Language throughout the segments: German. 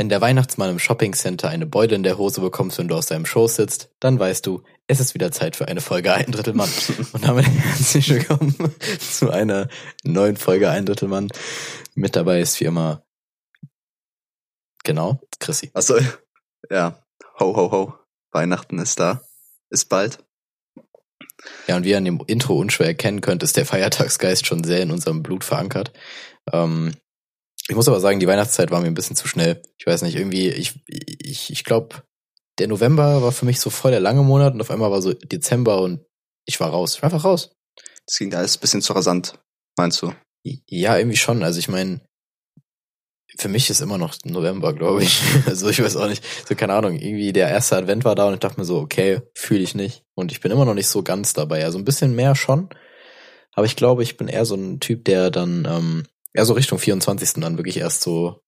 Wenn der Weihnachtsmann im Shoppingcenter eine Beule in der Hose bekommt, wenn du aus seinem Schoß sitzt, dann weißt du, es ist wieder Zeit für eine Folge Ein Drittel Mann. Und damit herzlich willkommen zu einer neuen Folge Ein Drittel Mann. Mit dabei ist wie immer, genau, Chrissy. Achso, ja. Ho, ho, ho. Weihnachten ist da. Ist bald. Ja, und wie ihr an dem Intro unschwer erkennen könnt, ist der Feiertagsgeist schon sehr in unserem Blut verankert. Ähm, ich muss aber sagen, die Weihnachtszeit war mir ein bisschen zu schnell. Ich weiß nicht, irgendwie, ich, ich, ich glaube, der November war für mich so voll der lange Monat und auf einmal war so Dezember und ich war raus. Ich war einfach raus. Das ging alles ein bisschen zu rasant, meinst du? Ja, irgendwie schon. Also ich meine, für mich ist immer noch November, glaube ich. Also ich weiß auch nicht. So, keine Ahnung, irgendwie der erste Advent war da und ich dachte mir so, okay, fühle ich nicht. Und ich bin immer noch nicht so ganz dabei. Also ein bisschen mehr schon. Aber ich glaube, ich bin eher so ein Typ, der dann ähm, eher so Richtung 24. dann wirklich erst so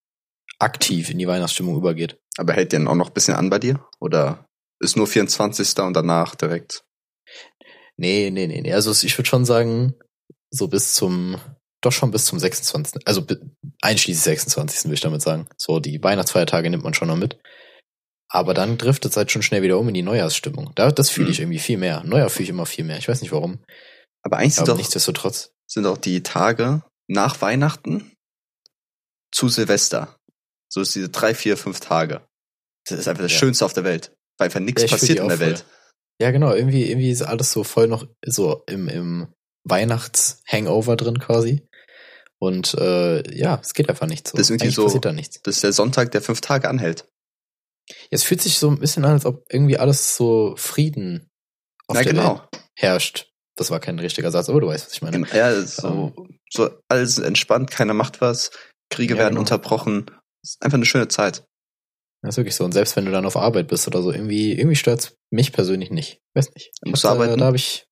aktiv in die Weihnachtsstimmung übergeht. Aber hält den auch noch ein bisschen an bei dir? Oder ist nur 24. und danach direkt? Nee, nee, nee, nee. Also ich würde schon sagen, so bis zum, doch schon bis zum 26. Also einschließlich 26. will ich damit sagen. So, die Weihnachtsfeiertage nimmt man schon noch mit. Aber dann driftet es halt schon schnell wieder um in die Neujahrsstimmung. Da, das fühle ich mhm. irgendwie viel mehr. Neujahr fühle ich immer viel mehr. Ich weiß nicht warum. Aber eigentlich sind doch, nichtsdestotrotz. sind doch die Tage nach Weihnachten zu Silvester. So ist diese drei, vier, fünf Tage. Das ist einfach das ja. Schönste auf der Welt. Weil einfach nichts ja, passiert in der voll. Welt. Ja, genau. Irgendwie, irgendwie ist alles so voll noch so im, im Weihnachts-Hangover drin quasi. Und äh, ja, es geht einfach nicht so. Das ist irgendwie Eigentlich so, passiert da nichts. Das ist der Sonntag, der fünf Tage anhält. Es fühlt sich so ein bisschen an, als ob irgendwie alles so Frieden auf ja, der genau. Welt herrscht. Das war kein richtiger Satz, aber du weißt, was ich meine. Genau. Ja, so, um, so alles entspannt, keiner macht was, Kriege ja, werden genau. unterbrochen. Das ist einfach eine schöne Zeit. Das ist wirklich so. Und selbst wenn du dann auf Arbeit bist oder so, irgendwie, irgendwie stört's mich persönlich nicht. Weiß nicht. Du musst arbeiten? Da habe ich,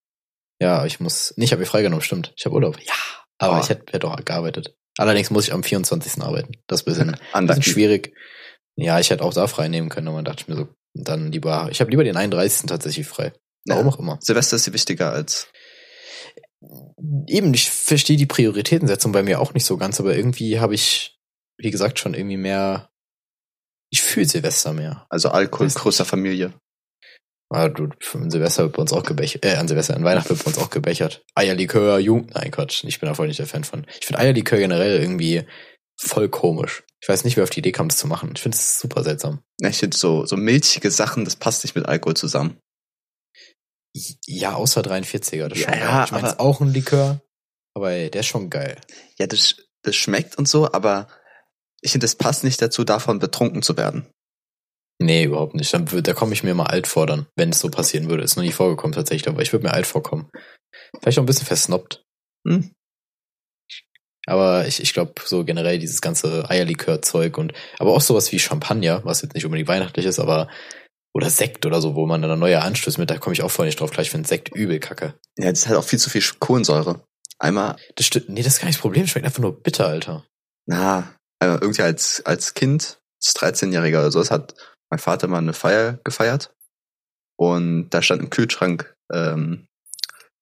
ja, ich muss, nicht, ich habe mir freigenommen, stimmt. Ich habe Urlaub. Ja, aber oh. ich hätte hätt auch gearbeitet. Allerdings muss ich am 24. arbeiten. Das ist ein bisschen, bisschen schwierig. Ja, ich hätte auch da frei nehmen können, aber dachte ich mir so, dann lieber, ich habe lieber den 31. tatsächlich frei. Warum ja. auch immer. Silvester ist wichtiger als eben, ich verstehe die Prioritätensetzung bei mir auch nicht so ganz, aber irgendwie habe ich, wie gesagt, schon irgendwie mehr, ich fühle Silvester mehr. Also Alkohol, größer Familie. Ah, du, an Silvester wird bei uns auch gebechert, äh, an Silvester, an Weihnachten wird bei uns auch gebechert. Eierlikör, Jugend, nein Quatsch, ich bin da voll nicht der Fan von. Ich finde Eierlikör generell irgendwie voll komisch. Ich weiß nicht, wer auf die Idee kam, das zu machen. Ich finde es super seltsam. Ich finde so, so milchige Sachen, das passt nicht mit Alkohol zusammen. Ja, außer 43er. Das ja, ja, ich meine, ist auch ein Likör, aber der ist schon geil. Ja, das, das schmeckt und so, aber ich finde, es passt nicht dazu, davon betrunken zu werden. Nee, überhaupt nicht. Dann, da komme ich mir mal alt vor dann, wenn es so passieren würde. Ist noch nie vorgekommen tatsächlich, aber ich würde mir alt vorkommen. Vielleicht auch ein bisschen versnoppt. Hm. Aber ich, ich glaube, so generell dieses ganze Eierlikör-Zeug und aber auch sowas wie Champagner, was jetzt nicht unbedingt weihnachtlich ist, aber oder Sekt oder so, wo man dann eine neue Anstöße mit, da komme ich auch voll nicht drauf. Gleich finde Sekt übel kacke. Ja, das hat auch viel zu viel Kohlensäure. Einmal. Das stimmt, nee, das ist gar nicht das Problem. Schmeckt einfach nur bitter, Alter. Na, also irgendwie als, als Kind, als 13-Jähriger oder so, das hat mein Vater mal eine Feier gefeiert. Und da stand im Kühlschrank, ähm,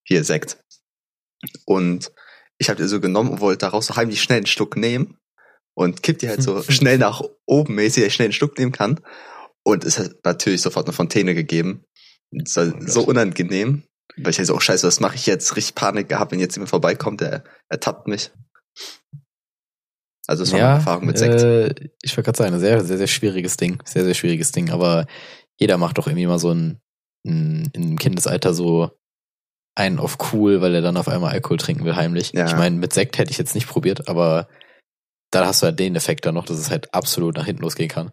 hier Sekt. Und ich habe die so genommen und wollte daraus so heimlich schnell einen Schluck nehmen und kippt die halt so schnell nach oben mäßig, dass ich schnell einen Schluck nehmen kann. Und es hat natürlich sofort eine Fontäne gegeben. Es war oh so unangenehm, weil ich halt so, oh scheiße, was mache ich jetzt? Richtig Panik gehabt, wenn jetzt jemand vorbeikommt, der ertappt mich. Also es war ja, eine Erfahrung mit Sekt. Äh, ich wollte gerade sagen, ein sehr, sehr, sehr schwieriges Ding. Sehr, sehr schwieriges Ding. Aber jeder macht doch irgendwie mal so ein, ein im Kindesalter so einen auf cool, weil er dann auf einmal Alkohol trinken will, heimlich. Ja. Ich meine, mit Sekt hätte ich jetzt nicht probiert, aber da hast du halt den Effekt dann noch, dass es halt absolut nach hinten losgehen kann.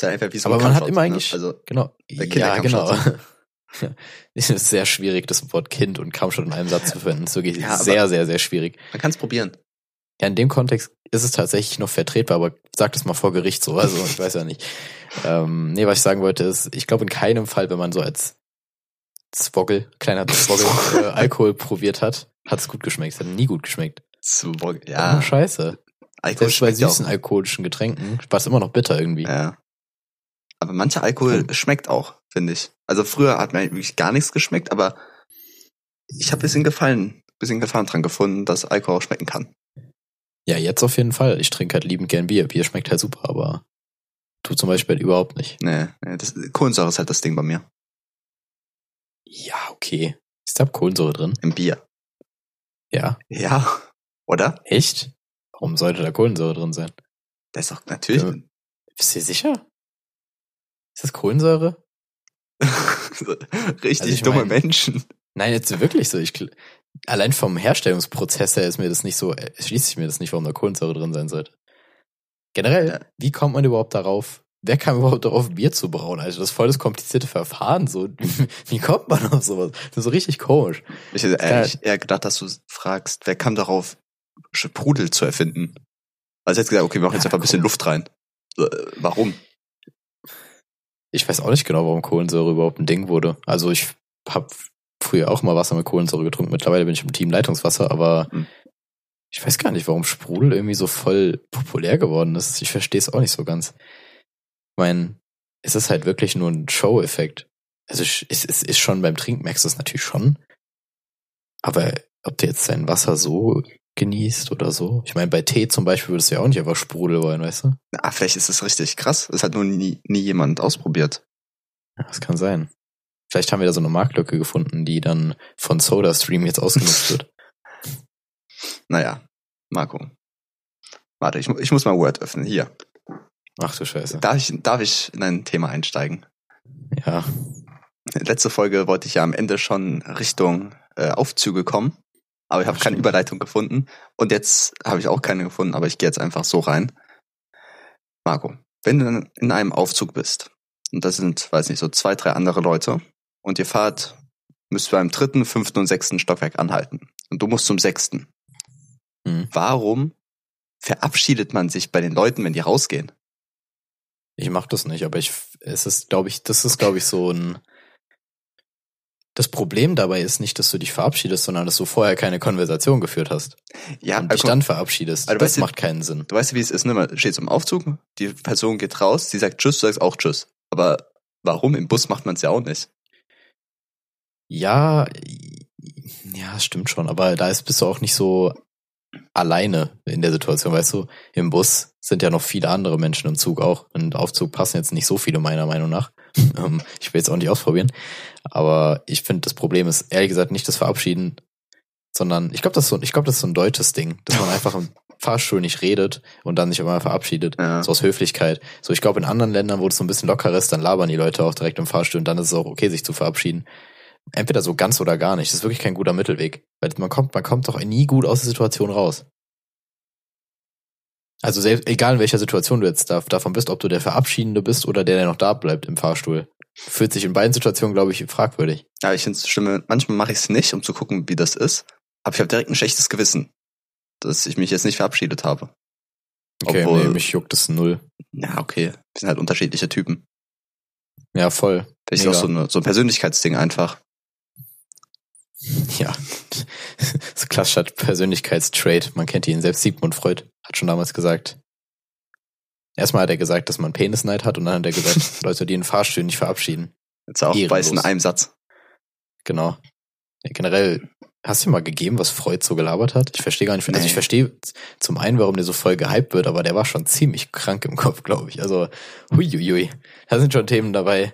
Ist ja einfach wie so Aber man hat immer ne? eigentlich, also genau, ja, genau. es ist sehr schwierig, das Wort Kind und Kampfschott in einem Satz zu verwenden. Das ist wirklich ja, sehr, sehr, sehr schwierig. Man kann es probieren. Ja, in dem Kontext ist es tatsächlich noch vertretbar, aber sag das mal vor Gericht so, also ich weiß ja nicht. Ähm, nee, was ich sagen wollte ist, ich glaube in keinem Fall, wenn man so als Zwoggel, kleiner Zwoggel, äh, Alkohol probiert hat, hat es gut geschmeckt. Es hat nie gut geschmeckt. Zwoggel, ja. Oh, scheiße. Alkohol Selbst bei süßen auch. alkoholischen Getränken war es immer noch bitter irgendwie. Ja. Aber mancher Alkohol hm. schmeckt auch, finde ich. Also früher hat mir wirklich gar nichts geschmeckt, aber ich habe bisschen gefallen, bisschen Gefallen dran gefunden, dass Alkohol auch schmecken kann. Ja, jetzt auf jeden Fall. Ich trinke halt liebend gern Bier. Bier schmeckt halt super, aber Du zum Beispiel halt überhaupt nicht. Nee, nee das, Kohlensäure ist halt das Ding bei mir. Ja, okay. Ist da Kohlensäure drin? Im Bier. Ja. Ja. Oder? Echt? Warum sollte da Kohlensäure drin sein? Das ist doch natürlich. Ja. Bist du dir sicher? Ist das Kohlensäure? Richtig Also dumme mein- Menschen. Nein, jetzt wirklich so. Ich, allein vom Herstellungsprozess her ist mir das nicht so, erschließt sich mir das nicht, warum da Kohlensäure drin sein sollte. Generell, Ja. wie kommt man überhaupt darauf? Wer kam überhaupt darauf, Bier zu brauen? Also das ist voll das komplizierte Verfahren. So, wie kommt man auf sowas? Das ist so richtig komisch. Ich hätte eigentlich eher gedacht, dass du fragst, wer kam darauf, Sprudel zu erfinden? Also jetzt gesagt, okay, wir machen jetzt Ja, einfach ein bisschen komm. Luft rein. Äh, warum? Ich weiß auch nicht genau, warum Kohlensäure überhaupt ein Ding wurde. Also ich habe früher auch mal Wasser mit Kohlensäure getrunken. Mittlerweile bin ich im Team Leitungswasser, aber Hm. ich weiß gar nicht, warum Sprudel irgendwie so voll populär geworden ist. Ich verstehe es auch nicht so ganz. Ich meine, es ist halt wirklich nur ein Show-Effekt. Also es, ist schon beim Trinken, merkst du es natürlich schon. Aber ob du jetzt dein Wasser so genießt oder so. Ich meine, bei Tee zum Beispiel würdest du ja auch nicht einfach Sprudel wollen, weißt du? Ah, vielleicht ist es richtig krass. Es hat nur nie, nie jemand ausprobiert. Ja, das kann sein. Vielleicht haben wir da so eine Marktlücke gefunden, die dann von SodaStream jetzt ausgenutzt wird. Naja, Marco. Warte, ich, ich muss mal Word öffnen. Hier. Ach du Scheiße. Darf ich, darf ich in ein Thema einsteigen? Ja. Letzte Folge wollte ich ja am Ende schon Richtung äh, Aufzüge kommen, aber ich habe keine. Überleitung gefunden. Und jetzt habe ich auch keine gefunden, aber ich gehe jetzt einfach so rein. Marco, wenn du in einem Aufzug bist und das sind, weiß nicht, so zwei, drei andere Leute und ihr fahrt, müsst beim dritten, fünften und sechsten Stockwerk anhalten und du musst zum sechsten. Hm. Warum verabschiedet man sich bei den Leuten, wenn die rausgehen? Ich mach das nicht, aber ich, es ist, glaube ich, das ist, glaube ich, so ein, das Problem dabei ist nicht, dass du dich verabschiedest, sondern dass du vorher keine Konversation geführt hast Ja, und dich dann verabschiedest. Also, das weißt macht keinen Sinn. du weißt, wie es ist, ne? Man steht im Aufzug, die Person geht raus, sie sagt Tschüss, du sagst auch Tschüss. Aber warum? Im Bus macht man es ja auch nicht. Ja, ja, stimmt schon, aber da ist, bist du auch nicht so alleine in der Situation, weißt du? Im Bus sind ja noch viele andere Menschen im Zug auch. Und Aufzug passen jetzt nicht so viele meiner Meinung nach. Ähm, ich will jetzt auch nicht ausprobieren. Aber ich finde, das Problem ist ehrlich gesagt nicht das Verabschieden, sondern ich glaube, das ist so, ich glaube, das ist so ein deutsches Ding, dass man einfach im Fahrstuhl nicht redet und dann sich immer verabschiedet. Ja. So aus Höflichkeit. So, ich glaube, in anderen Ländern, wo das so ein bisschen lockerer ist, dann labern die Leute auch direkt im Fahrstuhl und dann ist es auch okay, sich zu verabschieden. Entweder so ganz oder gar nicht. Das ist wirklich kein guter Mittelweg. Weil man kommt, man kommt doch nie gut aus der Situation raus. Also selbst, egal in welcher Situation du jetzt da, davon bist, ob du der Verabschiedende bist oder der, der noch da bleibt im Fahrstuhl. Fühlt sich in beiden Situationen, glaube ich, fragwürdig. Ja, ich finde es schlimm. Manchmal mache ich es nicht, um zu gucken, wie das ist. Aber ich habe direkt ein schlechtes Gewissen, dass ich mich jetzt nicht verabschiedet habe. Okay, Obwohl- nee, mich juckt das null. Ja, okay. Wir sind halt unterschiedliche Typen. Ja, voll. Vielleicht ist Mega. auch so, eine, so ein Persönlichkeitsding einfach. Ja. so klassischer Persönlichkeitstrait. Man kennt ihn selbst. Sigmund Freud hat schon damals gesagt. Erstmal hat er gesagt, dass man Penisneid hat und dann hat er gesagt, Leute, die in Fahrstühlen nicht verabschieden. Jetzt auch Ehrenlos. in einem Satz. Genau. Ja, generell, hast du mal gegeben, was Freud so gelabert hat? Ich verstehe gar nicht. Also ich verstehe zum einen, warum der so voll gehypt wird, aber der war schon ziemlich krank im Kopf, glaube ich. Also, huiuiui. Da sind schon Themen dabei.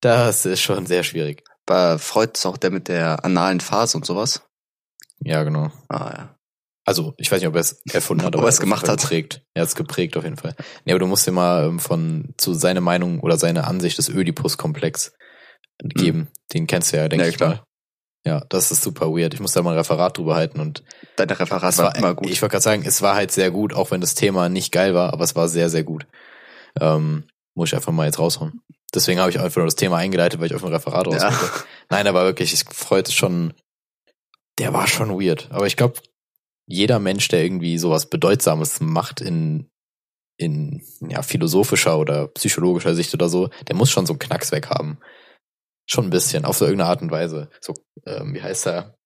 Das ist schon sehr schwierig. Bei Freud ist auch der mit der analen Phase und sowas. Ja, genau. Ah ja. Also, ich weiß nicht, ob er es erfunden hat, aber er es gemacht hat. Geprägt. Er hat es geprägt auf jeden Fall. Nee, aber du musst dir mal ähm, von zu seiner Meinung oder seiner Ansicht des Oedipus-Komplex geben. Den kennst du ja, denke. Ja, ich klar. mal. Ja, das ist super weird. Ich muss da mal ein Referat drüber halten und Deine Referat war, war immer gut. Ich wollte gerade sagen, es war halt sehr gut, auch wenn das Thema nicht geil war, aber es war sehr, sehr gut. Ähm, muss ich einfach mal jetzt raushauen. Deswegen habe ich einfach nur das Thema eingeleitet, weil ich auf ein Referat raus Ja. Nein, aber wirklich, ich freute schon, der war schon weird. Aber ich glaube, jeder Mensch, der irgendwie sowas Bedeutsames macht in, in ja, philosophischer oder psychologischer Sicht oder so, der muss schon so einen Knacks weg haben. Schon ein bisschen, auf so irgendeine Art und Weise. So, ähm, wie heißt er?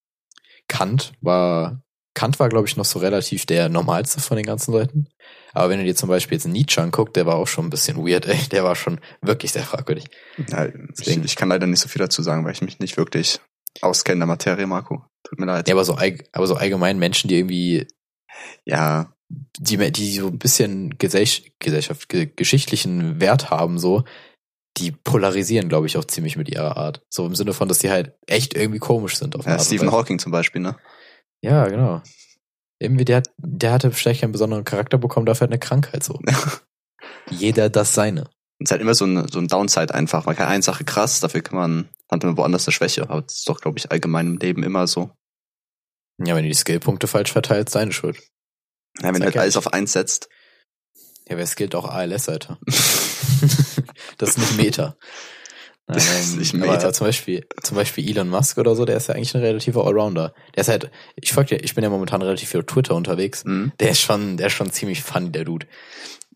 Kant war, Kant war, glaube ich, noch so relativ der normalste von den ganzen Leuten. Aber wenn du dir zum Beispiel jetzt Nietzsche anguckt, der war auch schon ein bisschen weird, ey. Der war schon wirklich sehr fragwürdig. Ja, ich, ich kann leider nicht so viel dazu sagen, weil ich mich nicht wirklich auskenne in der Materie, Marco. Tut mir leid. Ja, aber so, aber so allgemein Menschen, die irgendwie, Ja, die, die so ein bisschen Gesellschaft, Gesellschaft geschichtlichen Wert haben, so, die polarisieren, glaube ich, auch ziemlich mit ihrer Art. So im Sinne von, dass die halt echt irgendwie komisch sind. Auf ja, Stephen Hawking zum Beispiel, ne? Ja, genau. Irgendwie, der, der hatte vielleicht keinen besonderen Charakter bekommen, dafür hat eine Krankheit so. Jeder das seine. Es ist halt immer so ein, so ein Downside einfach. Man kann eine Sache krass, dafür kann man, hat man woanders eine Schwäche. Aber das ist doch, glaube ich, allgemein im Leben immer so. Ja, wenn du die Skillpunkte falsch verteilst, deine Schuld. Ja, wenn du halt alles auf eins setzt. Ja, wer skillt auch ALS, Alter. das ist nicht Meta. Das ist nicht Meta. Aber zum Beispiel, zum Beispiel Elon Musk oder so, der ist ja eigentlich ein relativer Allrounder. Der ist halt, ich folge ich bin ja momentan relativ viel auf Twitter unterwegs. Mhm. Der ist schon, der ist schon ziemlich funny, der Dude.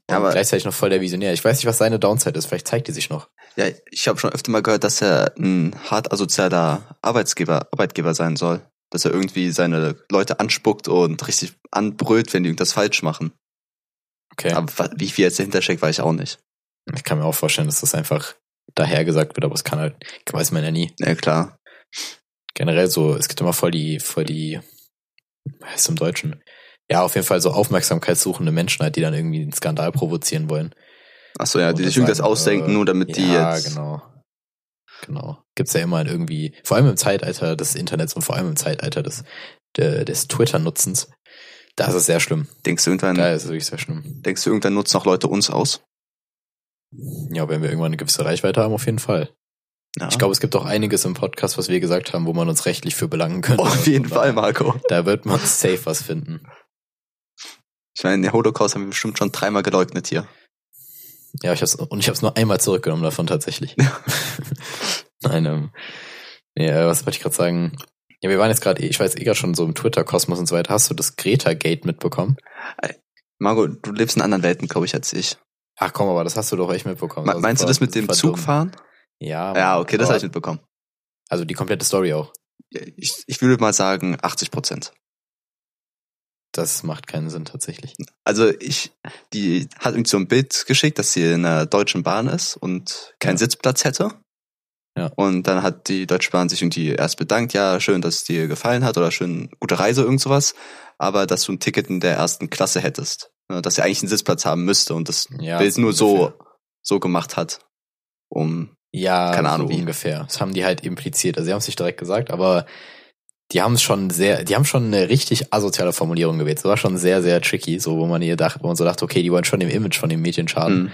Und aber gleichzeitig noch voll der Visionär. Ich weiß nicht, was seine Downside ist. Vielleicht zeigt die sich noch. Ja, ich habe schon öfter mal gehört, dass er ein hart asozialer Arbeitsgeber, Arbeitgeber sein soll. Dass er irgendwie seine Leute anspuckt und richtig anbrüllt, wenn die irgendwas falsch machen. Okay. Aber wie viel jetzt dahinter steckt, weiß ich auch nicht. Ich kann mir auch vorstellen, dass das einfach dahergesagt wird, aber es kann halt, weiß man ja nie. Ja, klar. Generell so, es gibt immer voll die, voll die, was heißt im Deutschen? Ja, auf jeden Fall so aufmerksamkeitssuchende Menschen halt, die dann irgendwie einen Skandal provozieren wollen. Ach so, ja, die sich irgendwas ausdenken, äh, nur damit ja, die jetzt. Ja, genau. Genau. Gibt's ja immer irgendwie, vor allem im Zeitalter des Internets und vor allem im Zeitalter des, des Twitter-Nutzens, da ist es sehr schlimm. Denkst du irgendwann, da ist es wirklich sehr schlimm. Denkst du irgendwann nutzen auch Leute uns aus? Ja, wenn wir irgendwann eine gewisse Reichweite haben, auf jeden Fall. Ja. Ich glaube, es gibt auch einiges im Podcast, was wir gesagt haben, wo man uns rechtlich für belangen könnte. Auf jeden Fall, Marco. Da wird man safe was finden. Ich meine, den Holocaust haben wir bestimmt schon dreimal geleugnet hier. Ja, ich hab's, und ich habe es nur einmal zurückgenommen davon tatsächlich. Nein, ähm, ja, was wollte ich gerade sagen? Ja, wir waren jetzt gerade, ich weiß eh gerade schon so im Twitter-Kosmos und so weiter. Hast du das Greta-Gate mitbekommen? Margot, du lebst in anderen Welten, glaube ich, als ich. Ach komm, aber das hast du doch echt mitbekommen. Me meinst du das mit dem Zug fahren? Ja. Ja, okay, das habe ich mitbekommen. Also die komplette Story auch. Ich, ich würde mal sagen 80 Prozent. Das macht keinen Sinn tatsächlich. Also ich, die hat irgendwie so ein Bild geschickt, dass sie in einer deutschen Bahn ist und keinen ja. Sitzplatz hätte. Ja. Und dann hat die Deutsche Bahn sich irgendwie erst bedankt, ja, schön, dass es dir gefallen hat oder schön, gute Reise, irgend sowas. Aber dass du ein Ticket in der ersten Klasse hättest. Ne, dass sie eigentlich einen Sitzplatz haben müsste und das ja, Bild nur so, so gemacht hat. Um, ja, keine Ahnung so ungefähr. Das haben die halt impliziert. Also sie haben es nicht direkt gesagt, aber die haben es schon sehr, die haben schon eine richtig asoziale Formulierung gewählt. Das war schon sehr, sehr tricky, so wo man ihr dachte, wo man so dachte, okay, die wollen schon dem Image von den Medien schaden. Mhm.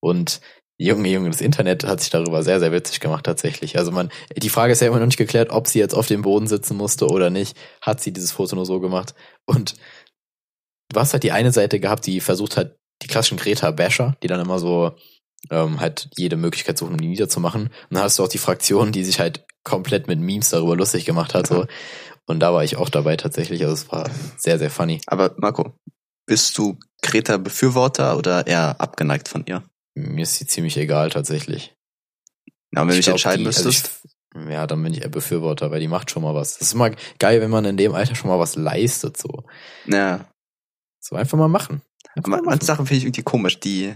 Und Junge, Junge, das Internet hat sich darüber sehr, sehr witzig gemacht tatsächlich. Also man, die Frage ist ja immer noch nicht geklärt, ob sie jetzt auf dem Boden sitzen musste oder nicht. Hat sie dieses Foto nur so gemacht? Und du hast halt die eine Seite gehabt, die versucht hat, die klassischen Greta-Basher, die dann immer so ähm, halt jede Möglichkeit suchen, um die niederzumachen. Und dann hast du auch die Fraktion, die sich halt komplett mit Memes darüber lustig gemacht hat. So. Und da war ich auch dabei tatsächlich. Also es war sehr, sehr funny. Aber Marco, bist du Greta-Befürworter oder eher abgeneigt von ihr? Mir ist sie ziemlich egal tatsächlich. Ja, wenn ich du dich entscheiden die, also müsstest. Also ich, ja, dann bin ich eher Befürworter, weil die macht schon mal was. Das ist immer geil, wenn man in dem Alter schon mal was leistet, so. Ja. So einfach mal machen. Einfach mal manche Sachen finde ich irgendwie komisch. Die,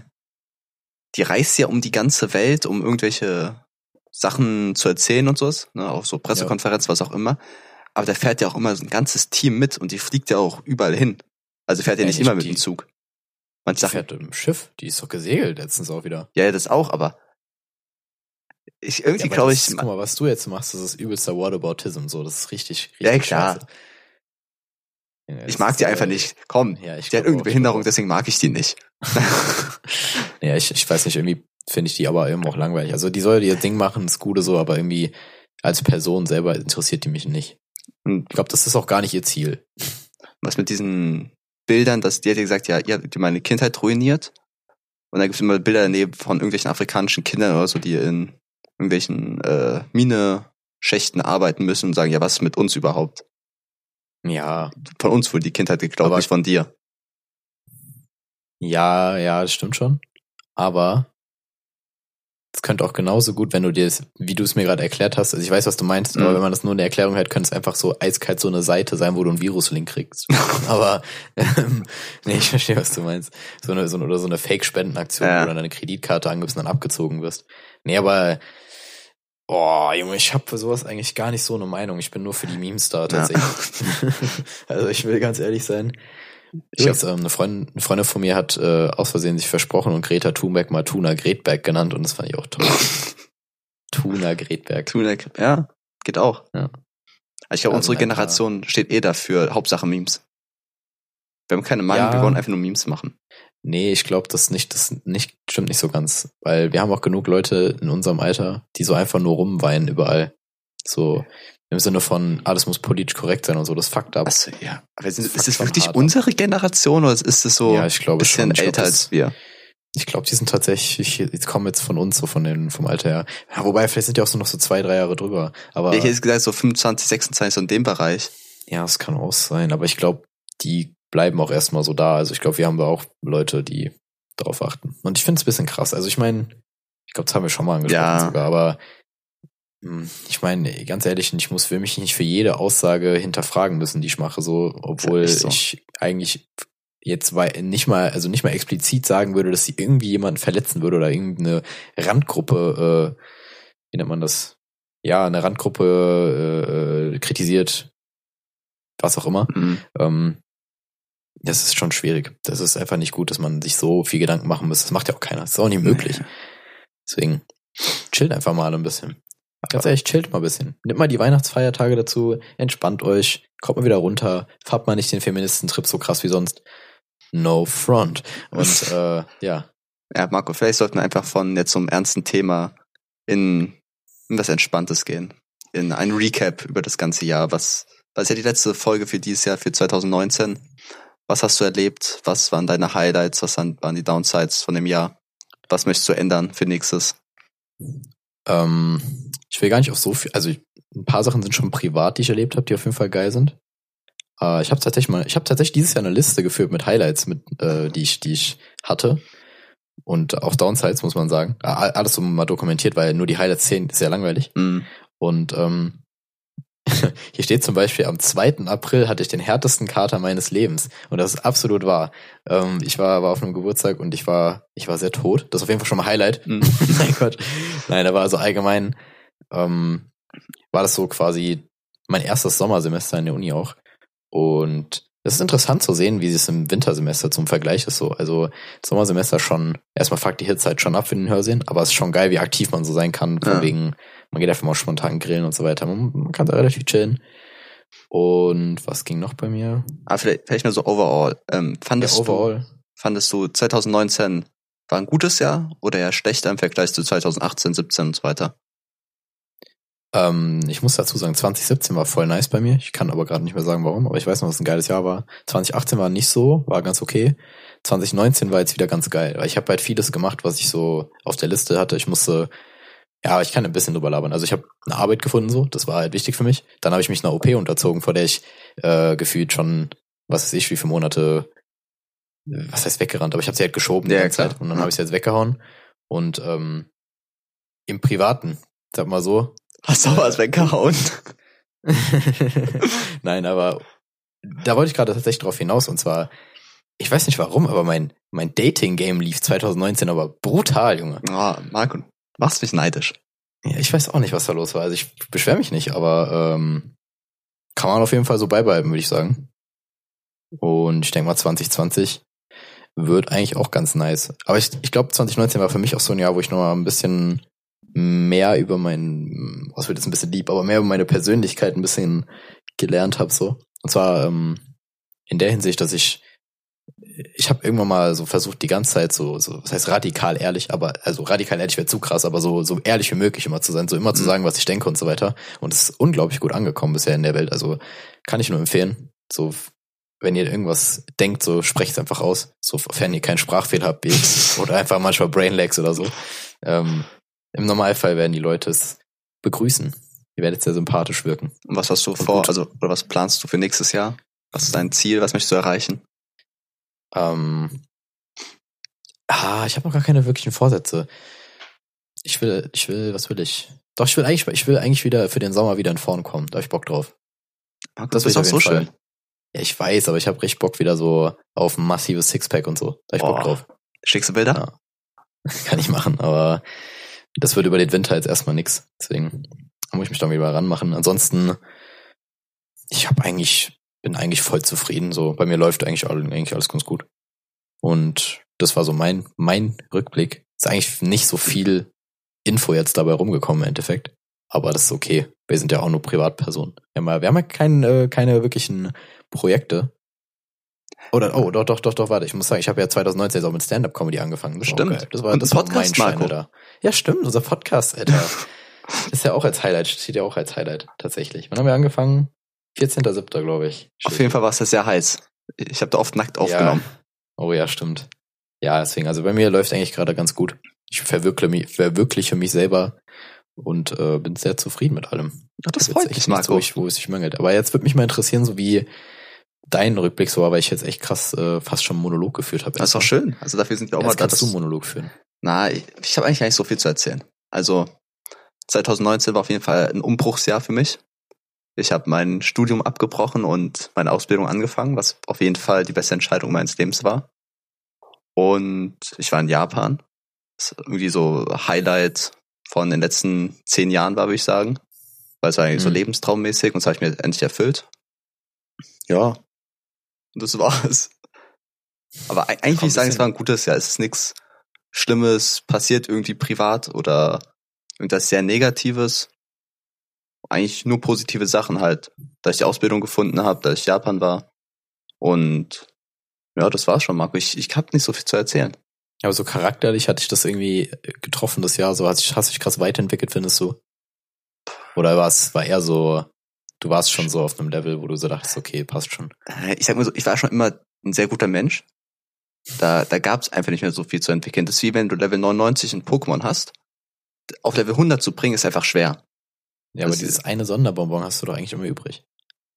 die reist ja um die ganze Welt, um irgendwelche Sachen zu erzählen und sowas, ne, auf so Pressekonferenz, ja. was auch immer. Aber der fährt ja auch immer so ein ganzes Team mit und die fliegt ja auch überall hin. Also fährt ja, ja nicht immer mit dem Zug. Manche Sachen. fährt im Schiff, die ist doch gesegelt letztens auch wieder. Ja, ja, das auch, aber ich irgendwie ja, glaube ich. guck mal, was du jetzt machst, das ist übelster Whataboutism, so, das ist richtig, richtig. Ja, klar. Ja, ich mag die einfach nicht. Komm, ja, ich die hat irgendeine Behinderung, deswegen mag ich die nicht. ja, ich, ich weiß nicht, irgendwie finde ich die aber eben auch langweilig. Also die soll ihr Ding machen, ist Gute so, aber irgendwie als Person selber interessiert die mich nicht. Und ich glaube, das ist auch gar nicht ihr Ziel. Was mit diesen Bildern, dass die hat ja gesagt, ja, ihr habt meine Kindheit ruiniert. Und da gibt es immer Bilder daneben von irgendwelchen afrikanischen Kindern oder so, die in irgendwelchen äh, Mine-Schächten arbeiten müssen und sagen, ja, was ist mit uns überhaupt? Ja. Von uns wurde die Kindheit geklaut, nicht von dir. Ja, ja, das stimmt schon. Aber es könnte auch genauso gut, wenn du dir, wie du es mir gerade erklärt hast, also ich weiß, was du meinst, mhm. aber wenn man das nur in der Erklärung hat, könnte es einfach so eiskalt so eine Seite sein, wo du einen Virus-Link kriegst. aber ähm, nee, ich verstehe, was du meinst. So eine, so eine oder so eine Fake-Spendenaktion, ja. wo du dann deine Kreditkarte angibst und dann abgezogen wirst. Nee, aber Oh, Junge, ich habe für sowas eigentlich gar nicht so eine Meinung. Ich bin nur für die Memes da tatsächlich. Ja. also ich will ganz ehrlich sein, Übrigens, ähm, eine, Freundin, eine Freundin von mir hat äh, aus Versehen sich versprochen und Greta Thunberg mal Tuna Gretberg genannt und das fand ich auch toll. Tuna Gretberg. Tuna, ja, geht auch. Ja. Also ich glaube, unsere Generation steht eh dafür, Hauptsache Memes. Wir haben keine Meinung, Ja. wir wollen einfach nur Memes machen. Nee, ich glaube, das nicht, das nicht, stimmt nicht so ganz. Weil wir haben auch genug Leute in unserem Alter, die so einfach nur rumweinen überall. So im Sinne von, alles muss politisch korrekt sein und so, das fuckt ab. Achso, ja. Aber sind, Das ist es wirklich ab. unsere Generation oder ist es so ja, ich glaube bisschen schon. Älter glaub, als wir? ich glaube, die sind tatsächlich, jetzt kommen jetzt von uns so von den, vom Alter her. Ja, wobei, vielleicht sind die auch so noch so zwei, drei Jahre drüber. Aber ich hätte gesagt, so 25, 26, so in dem Bereich. ja, es kann auch sein. Aber ich glaube, die bleiben auch erstmal so da. Also ich glaube, wir haben da auch Leute, die darauf achten. Und ich finde es ein bisschen krass. Also ich meine, ich glaube, das haben wir schon mal angesprochen Ja. sogar, aber ich meine, ganz ehrlich, ich muss für mich nicht für jede Aussage hinterfragen müssen, die ich mache, so, obwohl so. ich eigentlich jetzt nicht mal, also nicht mal explizit sagen würde, dass sie irgendwie jemanden verletzen würde oder irgendeine Randgruppe, äh, wie nennt man das? Ja, eine Randgruppe äh, äh, kritisiert, was auch immer. Mhm. Ähm, das ist schon schwierig. Das ist einfach nicht gut, dass man sich so viel Gedanken machen muss. Das macht ja auch keiner. Das ist auch nicht möglich. Deswegen chillt einfach mal ein bisschen. Ganz ehrlich, chillt mal ein bisschen. Nehmt mal die Weihnachtsfeiertage dazu, entspannt euch, kommt mal wieder runter, fahrt mal nicht den Feministentrip so krass wie sonst. No front. Und äh, ja, Ja, Marco, vielleicht sollten wir einfach von jetzt zum ernsten Thema in, in was Entspanntes gehen. In ein Recap über das ganze Jahr. Was, was ist ja die letzte Folge für dieses Jahr, für 2019? Was hast du erlebt? Was waren deine Highlights? Was waren waren die Downsides von dem Jahr? Was möchtest du ändern für nächstes? ähm, ich will gar nicht auf so viel, also ein paar Sachen sind schon privat, die ich erlebt habe, die auf jeden Fall geil sind. Äh, ich habe tatsächlich mal, ich habe tatsächlich dieses Jahr eine Liste geführt mit Highlights, mit, äh, die ich, die ich hatte. Und auch Downsides, muss man sagen. Alles so mal dokumentiert, weil nur die Highlights zählen, ist sehr langweilig. Hm. Und ähm, hier steht zum Beispiel, am 2. April hatte ich den härtesten Kater meines Lebens. Und das ist absolut wahr. Ähm, ich war, war auf einem Geburtstag und ich war, ich war sehr tot. Das ist auf jeden Fall schon mal Highlight. Hm. mein Gott. Nein, da war also allgemein, ähm, war das so quasi mein erstes Sommersemester in der Uni auch. Und es ist interessant zu sehen, wie es im Wintersemester zum Vergleich ist so. Also Sommersemester schon, erstmal fuckt die Hitzeit schon ab für den Hörsehen, aber es ist schon geil, wie aktiv man so sein kann, von Ja. wegen, man geht einfach mal spontan grillen und so weiter. Man, man kann da relativ chillen. Und was ging noch bei mir? Aber vielleicht, vielleicht nur so overall. Ähm, fandest, Ja, overall. Du, fandest du 2019 war ein gutes Jahr oder eher schlechter im Vergleich zu 2018, 17 und so weiter? Ähm, ich muss dazu sagen, 2017 war voll nice bei mir. Ich kann aber gerade nicht mehr sagen, warum, aber ich weiß noch, es ein geiles Jahr war. 2018 war nicht so, war ganz okay. 2019 war jetzt wieder ganz geil, weil ich habe halt vieles gemacht, was ich so auf der Liste hatte. Ich musste, ja, ich kann ein bisschen drüber labern. Also ich habe eine Arbeit gefunden, so, das war halt wichtig für mich. Dann habe ich mich einer OP unterzogen, vor der ich äh, gefühlt schon, was weiß ich, wie viele Monate, was heißt weggerannt, aber ich habe sie halt geschoben die Ja, ganze klar. Zeit und dann Ja. habe ich sie jetzt weggehauen. Und ähm, im Privaten, sag mal so, Hast du was weggehauen? Nein, aber da wollte ich gerade tatsächlich drauf hinaus und zwar, ich weiß nicht warum, aber mein, mein Dating-Game lief 2019 aber brutal, Junge. Oh, Marco, machst mich neidisch. Ja, ich weiß auch nicht, was da los war. Also ich beschwere mich nicht, aber ähm, kann man auf jeden Fall so beibehalten, würde ich sagen. Und ich denke mal 2020 wird eigentlich auch ganz nice. Aber ich, ich glaube 2019 war für mich auch so ein Jahr, wo ich noch mal ein bisschen mehr über mein, was wird jetzt ein bisschen lieb, aber mehr über meine Persönlichkeit ein bisschen gelernt habe so. Und zwar ähm, in der Hinsicht, dass ich ich habe irgendwann mal so versucht, die ganze Zeit so, so, das heißt radikal ehrlich, aber also radikal ehrlich wäre zu krass, aber so so ehrlich wie möglich immer zu sein, so immer zu Mhm. sagen, was ich denke und so weiter. Und es ist unglaublich gut angekommen bisher in der Welt. Also kann ich nur empfehlen. So wenn ihr irgendwas denkt, so sprecht es einfach aus. Sofern ihr keinen Sprachfehler habt wie ich, oder einfach manchmal Brainlags oder so. Ähm, Im Normalfall werden die Leute es begrüßen. Ihr werdet sehr sympathisch wirken. Und was hast du Und vor, gut. also, oder was planst du für nächstes Jahr? Was ist dein Ziel? Was möchtest du erreichen? Ähm, ah, ich habe noch gar keine wirklichen Vorsätze. Ich will, ich will, was will ich? Doch, ich will eigentlich, ich will eigentlich wieder für den Sommer wieder in Vorn kommen. Da hab ich Bock drauf. Marco, Das das ist auch so jeden schön. Ja, ich weiß, aber ich habe richtig Bock wieder so auf ein massives Sixpack und so. Da hab ich Bock Boah. drauf. Schickst du Bilder? Ja. Kann ich machen, aber das wird über den Winter jetzt erstmal nix. Deswegen muss ich mich da wieder ranmachen. Ansonsten, ich habe eigentlich, bin eigentlich voll zufrieden. So, bei mir läuft eigentlich, eigentlich alles ganz gut. Und das war so mein, mein Rückblick. Ist eigentlich nicht so viel Info jetzt dabei rumgekommen im Endeffekt. Aber das ist okay. Wir sind ja auch nur Privatpersonen. Wir haben ja, wir haben ja kein, äh, keine wirklichen Projekte. Oder, oh, doch, doch, doch, doch, warte, ich muss sagen, ich habe ja 2019 jetzt auch mit Stand-Up-Comedy angefangen. Das Stimmt. Das war, das war mein Schein, Alter. Ja, stimmt, unser Podcast, Alter. ist ja auch als Highlight, steht ja auch als Highlight, tatsächlich. Wann haben wir angefangen? 14.07., glaube ich. Auf jeden Fall war es sehr heiß. Ich habe da oft nackt aufgenommen. Ja. Oh ja, stimmt. Ja, deswegen, also bei mir läuft eigentlich gerade ganz gut. Ich verwirkliche mich, verwirkliche mich selber und äh, bin sehr zufrieden mit allem. Ach, das freut mich, Marco. Wo, ich, wo es sich mangelt. Aber jetzt würde mich mal interessieren, so wie dein Rückblick so war, weil ich jetzt echt krass äh, fast schon Monolog geführt habe. Das ist doch schön. Also dafür sind wir auch jetzt mal da. Kannst du Monolog führen? Na, ich, ich habe eigentlich gar nicht so viel zu erzählen. Also 2019 war auf jeden Fall ein Umbruchsjahr für mich. Ich habe mein Studium abgebrochen und meine Ausbildung angefangen, was auf jeden Fall die beste Entscheidung meines Lebens war. Und ich war in Japan. Das ist irgendwie so Highlight von den letzten zehn Jahren war, würde ich sagen. Weil es war eigentlich mhm. so lebenstraummäßig und das habe ich mir endlich erfüllt. Ja. Und das war's. Aber eigentlich würde ich sagen, es war ein gutes Jahr. Es ist nichts Schlimmes passiert irgendwie privat oder irgendwas sehr Negatives eigentlich nur positive Sachen halt. Dass ich die Ausbildung gefunden habe, dass ich Japan war. Und ja, das war's schon, Marco. Ich, ich habe nicht so viel zu erzählen. Aber so charakterlich hatte ich das irgendwie getroffen das Jahr. So hast du hast dich krass weiterentwickelt, findest du? Oder war es war eher so, du warst schon so auf einem Level, wo du so dachtest, okay, passt schon. Äh, ich sag mal so, ich war schon immer ein sehr guter Mensch. Da, da gab es einfach nicht mehr so viel zu entwickeln. Das ist wie wenn du Level 99 in Pokémon hast. Auf Level 100 zu bringen, ist einfach schwer. Ja, aber dieses eine Sonderbonbon hast du doch eigentlich immer übrig.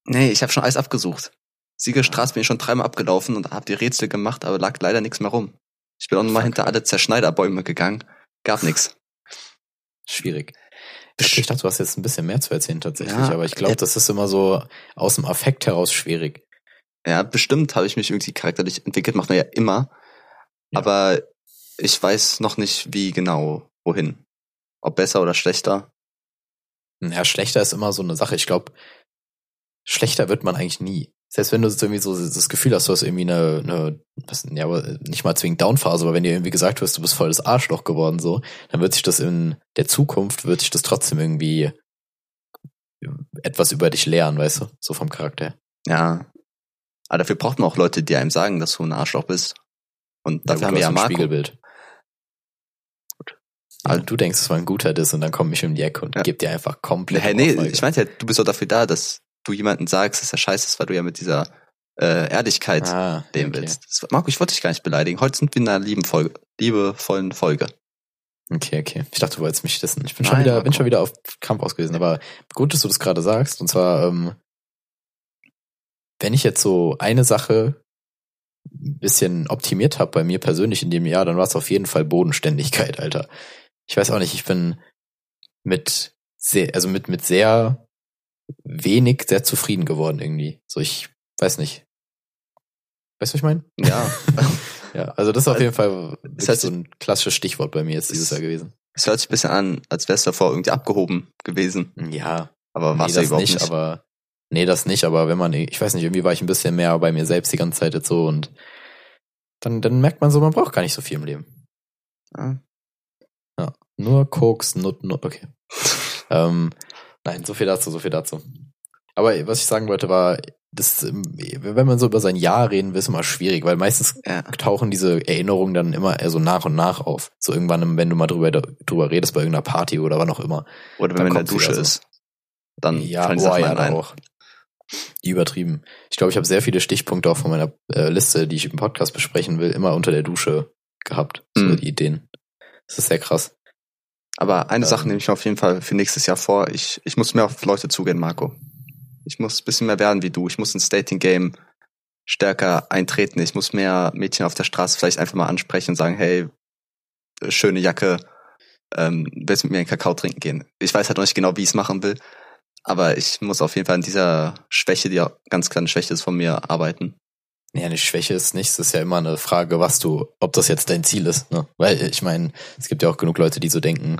Nee, ich habe schon alles abgesucht. Siegerstraße bin ich schon dreimal abgelaufen und habe die Rätsel gemacht, aber lag leider nichts mehr rum. Ich bin auch nochmal hinter alle Zerschneiderbäume gegangen. Gab nichts. Schwierig. Ich dachte, du hast jetzt ein bisschen mehr zu erzählen tatsächlich, ja, aber ich glaube, das ist immer so aus dem Affekt heraus schwierig. Ja, bestimmt habe ich mich irgendwie charakterlich entwickelt, macht man ja immer. Ja. Aber ich weiß noch nicht, wie genau, wohin. Ob besser oder schlechter. Ja, schlechter ist immer so eine Sache. Ich glaube, schlechter wird man eigentlich nie. Selbst wenn du irgendwie so das Gefühl hast, du hast irgendwie eine, eine was, ja, aber nicht mal zwingend Downphase, aber wenn dir irgendwie gesagt wirst, du bist voll das Arschloch geworden, so, dann wird sich das in der Zukunft, wird sich das trotzdem irgendwie etwas über dich lernen, weißt du, so vom Charakter. Ja. Aber dafür braucht man auch Leute, die einem sagen, dass du ein Arschloch bist. Und dafür ja, gut, haben wir ja Marco. Spiegelbild. Also du denkst, es war ein guter Diss und dann komme ich um die Ecke und ja. gebe dir einfach komplett. Hey, nee, ich meinte ja, du bist doch dafür da, dass du jemanden sagst, dass er scheiße ist, weil du ja mit dieser äh, Ehrlichkeit ah, leben okay. willst. Das, Marco, ich wollte dich gar nicht beleidigen. Heute sind wir in einer lieben Folge, liebevollen Folge. Okay, okay. Ich dachte, du wolltest mich dissen. Ich bin schon Nein, wieder, Marco. bin schon wieder auf Kampf ausgewiesen. Aber gut, dass du das gerade sagst. Und zwar, ähm, wenn ich jetzt so eine Sache ein bisschen optimiert habe bei mir persönlich in dem Jahr, dann war es auf jeden Fall Bodenständigkeit, Alter ich weiß auch nicht, ich bin mit sehr, also mit, mit sehr wenig sehr zufrieden geworden irgendwie. So, ich weiß nicht. Weißt du, was ich meine? Ja. ja, also das ist auf jeden Fall das so ein klassisches Stichwort bei mir jetzt dieses Jahr gewesen. Es hört sich ein bisschen an, als wärst du davor irgendwie abgehoben gewesen. Ja. Aber war nee, das nicht, nicht, aber nee, das nicht, aber wenn man, ich weiß nicht, irgendwie war ich ein bisschen mehr bei mir selbst die ganze Zeit jetzt so und dann, dann merkt man so, man braucht gar nicht so viel im Leben. Ja. Ja. Nur Koks, Nut, Nut, okay. ähm, nein, so viel dazu, so viel dazu. Aber was ich sagen wollte war, das, wenn man so über sein Jahr reden will, ist immer schwierig, weil meistens ja. tauchen diese Erinnerungen dann immer eher so nach und nach auf. So irgendwann, wenn du mal drüber, drüber redest bei irgendeiner Party oder wann auch immer. Oder wenn man in der Dusche ist. Dann ja, fallen oh, ja, ein. auch. Übertrieben. Ich glaube, ich habe sehr viele Stichpunkte auch von meiner äh, Liste, die ich im Podcast besprechen will, immer unter der Dusche gehabt. So mhm. die Ideen. Das ist sehr krass. Aber eine ähm, Sache nehme ich mir auf jeden Fall für nächstes Jahr vor. Ich, ich muss mehr auf Leute zugehen, Marco. Ich muss ein bisschen mehr werden wie du. Ich muss ins Dating-Game stärker eintreten. Ich muss mehr Mädchen auf der Straße vielleicht einfach mal ansprechen und sagen, hey, schöne Jacke, ähm, willst du mit mir einen Kakao trinken gehen? Ich weiß halt noch nicht genau, wie ich es machen will. Aber ich muss auf jeden Fall an dieser Schwäche, die auch ganz kleine Schwäche ist von mir, arbeiten. Ja, eine Schwäche ist nichts. Es ist ja immer eine Frage, was du, ob das jetzt dein Ziel ist. Ne? Weil ich meine, es gibt ja auch genug Leute, die so denken,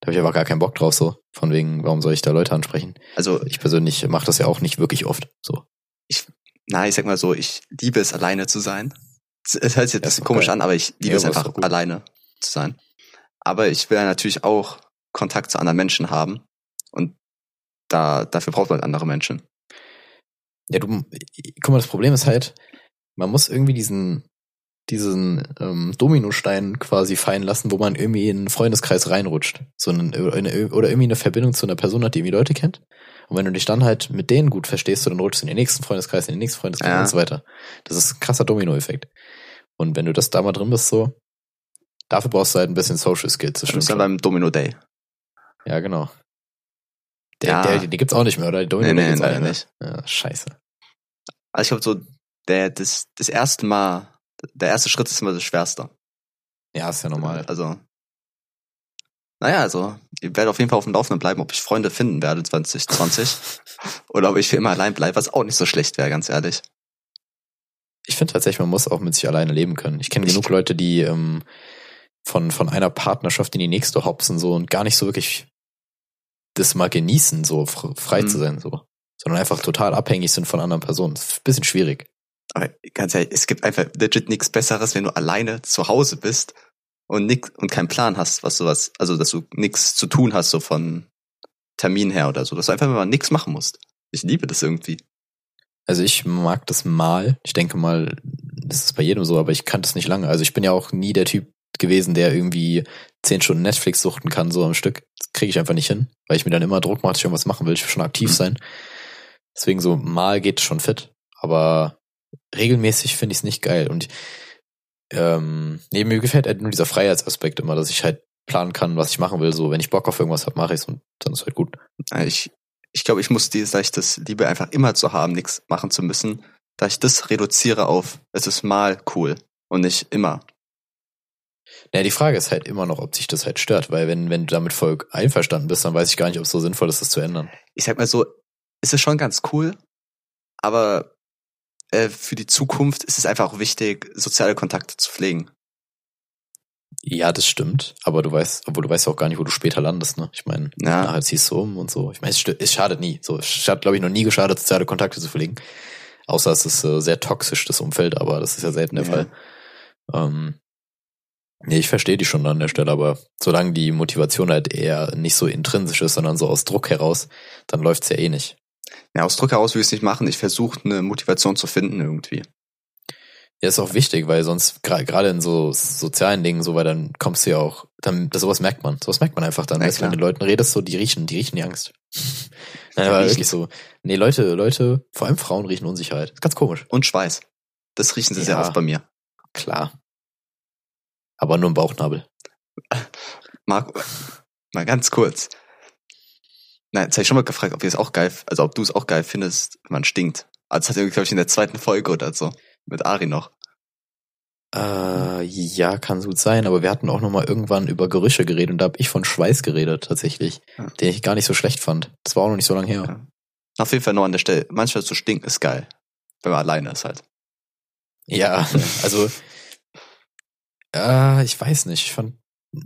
da habe ich aber gar keinen Bock drauf, so. Von wegen, warum soll ich da Leute ansprechen? Also ich persönlich mache das ja auch nicht wirklich oft. So. Ich, na, ich sag mal so, ich liebe es, alleine zu sein. Es hört sich jetzt ist komisch geil. an, aber ich liebe Ja, es einfach, alleine zu sein. Aber ich will ja natürlich auch Kontakt zu anderen Menschen haben. Und da, dafür braucht man andere Menschen. Ja, du, guck mal, das Problem ist halt, man muss irgendwie diesen, diesen ähm, Dominostein quasi fallen lassen, wo man irgendwie in einen Freundeskreis reinrutscht. So einen, oder eine- oder irgendwie eine Verbindung zu einer Person hat, die irgendwie Leute kennt. Und wenn du dich dann halt mit denen gut verstehst, dann rutschst du in den nächsten Freundeskreis, in den nächsten Freundeskreis Ja. und so weiter. Das ist ein krasser Dominoeffekt. Und wenn du das da mal drin bist, so, dafür brauchst du halt ein bisschen Social Skills. Das Das stimmt ist dann schon. beim Domino Day. Ja, genau. Der, Ja. der, die gibt's auch nicht mehr, oder? Die Domino Nee, nee, gibt's auch mehr. nicht. Ja, scheiße. Also ich glaube so, der, das, das erste Mal, der erste Schritt ist immer das Schwerste. Ja, ist ja normal. Also, naja, also, ich werde auf jeden Fall auf dem Laufenden bleiben, ob ich Freunde finden werde 2020 oder ob ich für immer allein bleibe, was auch nicht so schlecht wäre, ganz ehrlich. Ich finde tatsächlich, man muss auch mit sich alleine leben können. Ich kenne genug Leute, die ähm, von, von einer Partnerschaft in die nächste hopsen so und gar nicht so wirklich das mal genießen, so fr- frei Mhm. zu sein, so. Sondern einfach total abhängig sind von anderen Personen. Das ist ein bisschen schwierig. Aber ganz ehrlich, es gibt einfach legit nichts Besseres, wenn du alleine zu Hause bist und nix, und keinen Plan hast, was sowas, also dass du nichts zu tun hast, so von Termin her oder so, dass du einfach mal nichts machen musst. Ich liebe das irgendwie. Also ich mag das mal. Ich denke mal, das ist bei jedem so, aber ich kann das nicht lange. Also ich bin ja auch nie der Typ gewesen, der irgendwie zehn Stunden Netflix suchten kann, so am Stück. Das kriege ich einfach nicht hin, weil ich mir dann immer Druck mache, dass ich irgendwas machen will. Ich will schon aktiv Mhm. sein. Deswegen so mal geht schon fit. Aber regelmäßig finde ich es nicht geil. Und ähm, nee, mir gefällt halt nur dieser Freiheitsaspekt immer, dass ich halt planen kann, was ich machen will. So, wenn ich Bock auf irgendwas habe, mache ich es und dann ist halt gut. Ich, ich glaube, ich muss dieses, da ich das liebe, einfach immer zu haben, nichts machen zu müssen, da ich das reduziere auf, es ist mal cool und nicht immer. Ja, die Frage ist halt immer noch, ob sich das halt stört, weil wenn, wenn du damit voll einverstanden bist, dann weiß ich gar nicht, ob es so sinnvoll ist, das zu ändern. Ich sag mal so, es ist schon ganz cool, aber äh, für die Zukunft ist es einfach auch wichtig, soziale Kontakte zu pflegen. Ja, das stimmt, aber du weißt, obwohl du weißt ja auch gar nicht, wo du später landest, ne? Ich meine, Ja. nachher ziehst du um und so. Ich meine, es, es schadet nie. So, es hat, glaube ich, noch nie geschadet, soziale Kontakte zu pflegen. Außer es ist äh, sehr toxisch, das Umfeld, aber das ist ja selten der Ja. Fall. Ähm, nee, ich verstehe die schon an der Stelle, aber solange die Motivation halt eher nicht so intrinsisch ist, sondern so aus Druck heraus, dann läuft's ja eh nicht. Ja, aus Druck heraus will ich es nicht machen. Ich versuche eine Motivation zu finden irgendwie. Ja, ist auch wichtig, weil sonst gerade in so sozialen Dingen, so weil dann kommst du ja auch, dann das sowas merkt man, sowas merkt man einfach dann. Ja, weißt, wenn du mit Leuten redest, so die riechen, die riechen die Angst. Nein, aber wirklich so. Nee, Leute, Leute, vor allem Frauen riechen Unsicherheit. Ist ganz komisch. Und Schweiß. Das riechen sie sehr Ja. oft bei mir. Klar. Aber nur im Bauchnabel. Marco, mal ganz kurz. Nein, jetzt habe ich schon mal gefragt, ob ihr es auch geil, also ob du es auch geil findest, wenn man stinkt. Also das hat er, glaube ich, in der zweiten Folge oder so. Mit Ari noch. Äh, ja, kann gut sein, aber wir hatten auch noch mal irgendwann über Gerüche geredet und da habe ich von Schweiß geredet, tatsächlich, Ja. den ich gar nicht so schlecht fand. Das war auch noch nicht so lange her. Ja. Auf jeden Fall nur an der Stelle. Manchmal zu stinken ist geil. Wenn man alleine ist halt. Ja, also, äh, ich weiß nicht. Ich fand,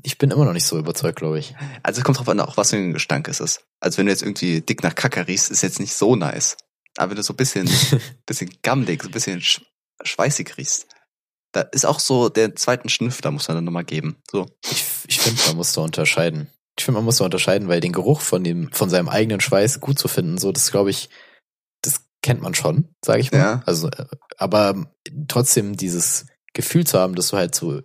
ich bin immer noch nicht so überzeugt, glaube ich. Also es kommt drauf an, auch was für ein Gestank es ist. Also wenn du jetzt irgendwie dick nach Kacke riechst, ist jetzt nicht so nice. Aber wenn du so ein bisschen, bisschen gammelig, so ein bisschen sch schweißig riechst, da ist auch so der zweiten Schniff, da muss man dann nochmal geben. So. Ich, ich finde, man muss da unterscheiden. Ich finde, man muss da unterscheiden, weil den Geruch von dem, von seinem eigenen Schweiß gut zu finden, so, das glaube ich, das kennt man schon, sage ich mal. Ja. Also, äh, aber trotzdem dieses Gefühl zu haben, dass du halt so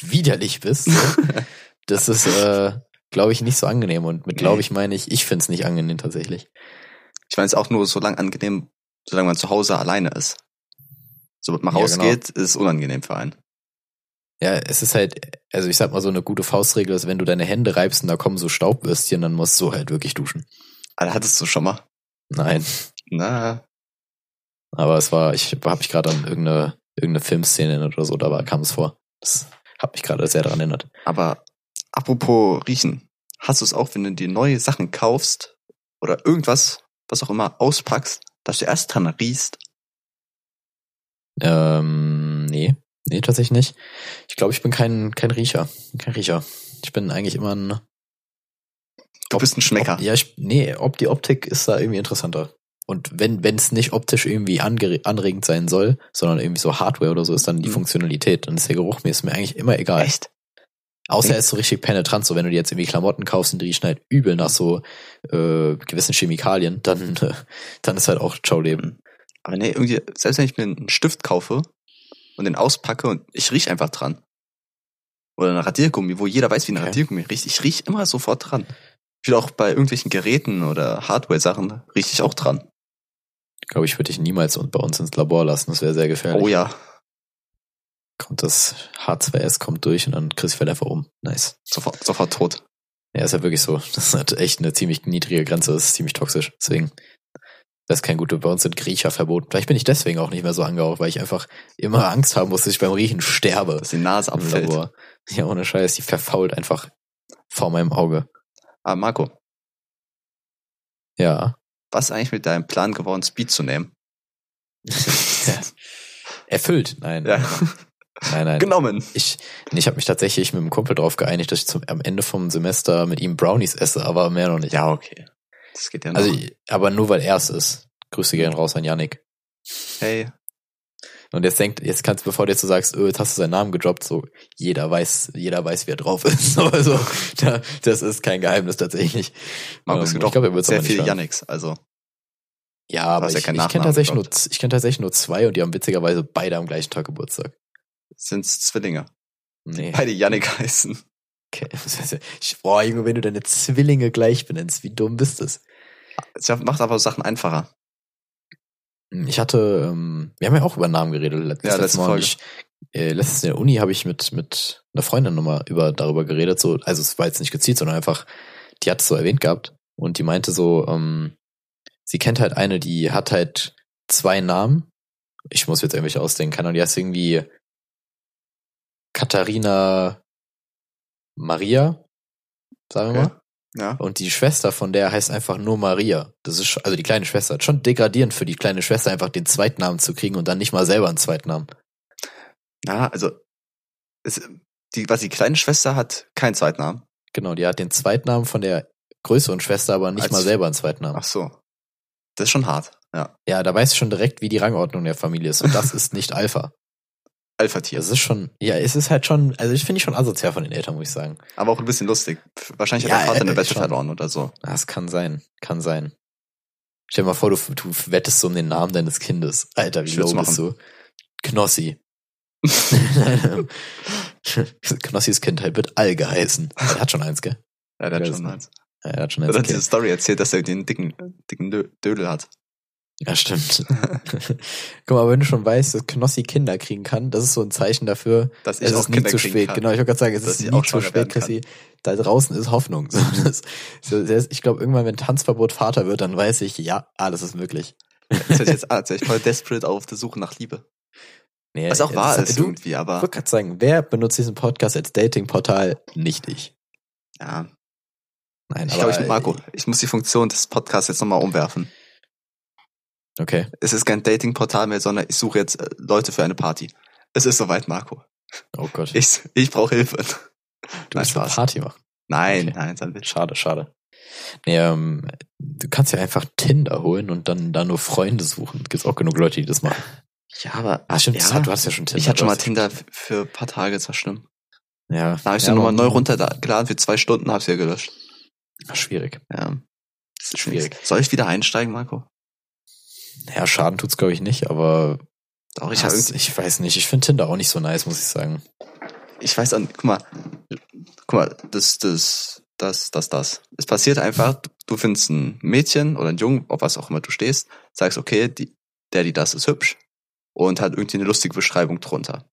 widerlich bist, so, das ist, äh, glaube ich, nicht so angenehm. Und mit glaube ich meine ich, ich finde es nicht angenehm tatsächlich. Ich meine, es ist auch nur so lang angenehm, solange man zu Hause alleine ist. Sobald man Ja, rausgeht, ist es unangenehm für einen. Ja, es ist halt, also ich sag mal so eine gute Faustregel ist, wenn du deine Hände reibst und da kommen so Staubwürstchen, dann musst du halt wirklich duschen. Aber hattest du schon mal? Nein. Na, Aber es war, ich habe mich gerade an irgendeine, irgendeine Filmszene oder so, da kam es vor. Das hat mich gerade sehr daran erinnert. aber apropos riechen. Hast du es auch, wenn du dir neue Sachen kaufst oder irgendwas, was auch immer, auspackst, dass du erst dran riechst? Ähm, nee. Nee, tatsächlich nicht. Ich glaube, ich bin kein, kein Riecher. Kein Riecher. Ich bin eigentlich immer ein. Du bist ein Schmecker. Ob, ja, ich, nee, ob die Optik ist da irgendwie interessanter. Und wenn wenn es nicht optisch irgendwie anregend sein soll, sondern irgendwie so Hardware oder so, ist dann die Mhm. Funktionalität. Dann ist der Geruch mir ist mir eigentlich immer egal. Echt? Außer er ist so richtig penetrant, so wenn du dir jetzt irgendwie Klamotten kaufst und die riechen halt übel nach so äh, gewissen Chemikalien, dann, äh, dann ist halt auch Ciao Leben. Aber nee, irgendwie, selbst wenn ich mir einen Stift kaufe und den auspacke und ich riech einfach dran. Oder ein Radiergummi, wo jeder weiß, wie ein Okay. Radiergummi riecht. Ich riech immer sofort dran. Ich will auch bei irgendwelchen Geräten oder Hardware-Sachen riech ich auch dran. Ich glaube, ich würde dich niemals und bei uns ins Labor lassen, das wäre sehr gefährlich. Oh ja, Kommt das H2S kommt durch und dann Chris fällt einfach um. Nice. sofort, sofort tot. Ja, ist ja wirklich so. Das ist halt echt eine ziemlich niedrige Grenze, das ist ziemlich toxisch. Deswegen, das ist kein guter. Bei uns sind Griecher verboten. Vielleicht bin ich deswegen auch nicht mehr so angehaucht, weil ich einfach immer Angst haben muss, dass ich beim Riechen sterbe. Dass die Nase abfällt. Labor. Ja, ohne Scheiß, die verfault einfach vor meinem Auge. Ah, Marco, Ja. Was ist eigentlich mit deinem Plan geworden, Speed zu nehmen? Erfüllt. Nein. Ja, Nein, nein. genommen. Ich, nee, ich habe mich tatsächlich mit einem Kumpel drauf geeinigt, dass ich zum, am Ende vom Semester mit ihm Brownies esse, aber mehr noch nicht. Ja, okay. Das geht ja noch. Also, aber nur weil er es ist. Grüße gehen raus an Yannick. hey, Und jetzt denkt, jetzt kannst, bevor du jetzt so sagst, öh, jetzt hast du seinen Namen gedroppt, so, jeder weiß, jeder weiß, wie er drauf ist. So, Also, da, das ist kein Geheimnis tatsächlich. Marco, Ähm, es gibt ich glaub, er sehr hören. Yannicks, also. Ja, aber ja ich, kenne tatsächlich nur, gedroppt. ich kenne tatsächlich nur zwei und die haben witzigerweise beide am gleichen Tag Geburtstag. Sind's Zwillinge. Nee. Beide Yannick heißen. Okay. Boah, Junge, wenn du deine Zwillinge gleich benennst, wie dumm bist du? Es macht aber Sachen einfacher. Ich hatte, ähm, wir haben ja auch über Namen geredet letztes, Ja, letzte Mal. Folge. Ich, äh, letztens in der Uni habe ich mit mit einer Freundin nochmal über darüber geredet. So, also es war jetzt nicht gezielt, sondern einfach, die hat es so erwähnt gehabt und die meinte so, ähm, sie kennt halt eine, die hat halt zwei Namen. Ich muss jetzt irgendwelche ausdenken, keine Ahnung, die heißt irgendwie Katharina Maria, sagen wir Okay. mal. Ja. Und die Schwester von der heißt einfach nur Maria. Das ist, also die kleine Schwester. Schon degradierend für die kleine Schwester, einfach den Zweitnamen zu kriegen und dann nicht mal selber einen Zweitnamen. Ja, also, es, die, was die kleine Schwester hat, keinen Zweitnamen. Genau, die hat den Zweitnamen von der größeren Schwester, aber nicht Als- mal selber einen Zweitnamen. Ach so. Das ist schon hart. Ja. Ja, da weißt du schon direkt, wie die Rangordnung der Familie ist. Und das ist nicht Alpha. Alpha-Tier. Das ist schon, ja, es ist halt schon, also ich finde ich schon asozial von den Eltern, muss ich sagen. Aber auch ein bisschen lustig. Wahrscheinlich Ja, hat der Vater äh, eine Wette verloren oder so. Das kann sein, kann sein. Stell dir mal vor, du, du wettest so um den Namen deines Kindes. Alter, wie low bist du? Knossi. Knossis Kindheit wird All geheißen. Er hat schon eins, gell? Ja, der hat schon eins. Ja, Er hat schon Er eins. hat Okay. diese Story erzählt, dass er den dicken, dicken Dö- Dödel hat. Ja, stimmt. Guck mal, wenn du schon weißt, dass Knossi Kinder kriegen kann, das ist so ein Zeichen dafür, Dass ich es auch ist nie Kinder zu kriegen spät. kann. Genau, ich wollte gerade sagen, es Dass ist ich nie zu spät. Chrissy. Da draußen ist Hoffnung. So, das, so, das, ich glaube, irgendwann, wenn Tanzverbot Vater wird, dann weiß ich, ja, alles ist möglich. Das sich jetzt wäre ich voll desperate auf der Suche nach Liebe. Nee, Was auch wahr ist Du, irgendwie, ich aber wollte gerade sagen, wer benutzt diesen Podcast als Datingportal? Nicht ich. ja. Nein, Ich glaube, ich mit Marco. Ich muss die Funktion des Podcasts jetzt nochmal umwerfen. Okay. Es ist kein Datingportal mehr, sondern ich suche jetzt äh, Leute für eine Party. Es ist soweit, Marco. Oh Gott. Ich, ich brauche Hilfe. du musst eine. Party machen. Nein, Okay. nein, dann wird Schade, schade. Nee, ähm, du kannst ja einfach Tinder holen und dann da nur Freunde suchen. Gibt's auch genug Leute, die das machen. Ja, aber Ah, stimmt, Ja. du hast ja schon Tinder. ich hatte schon mal Tinder für ein paar Tage, das war schlimm. Ja. Da habe ich ja, nochmal neu runtergeladen für zwei Stunden, habe ich ja gelöscht. Schwierig. Ja. Das ist schwierig. Soll ich wieder einsteigen, Marco? Ja, Schaden tut's glaube ich nicht, aber Doch, ich, irgendwie, ich weiß nicht. Ich finde Tinder auch nicht so nice, muss ich sagen. ich weiß an, guck mal, guck mal, das, das, das, das, das. Es passiert einfach, du- du findest ein Mädchen oder ein Jungen, auf was auch immer du stehst, sagst, okay, die, der, die das ist hübsch und hat irgendwie eine lustige Beschreibung drunter.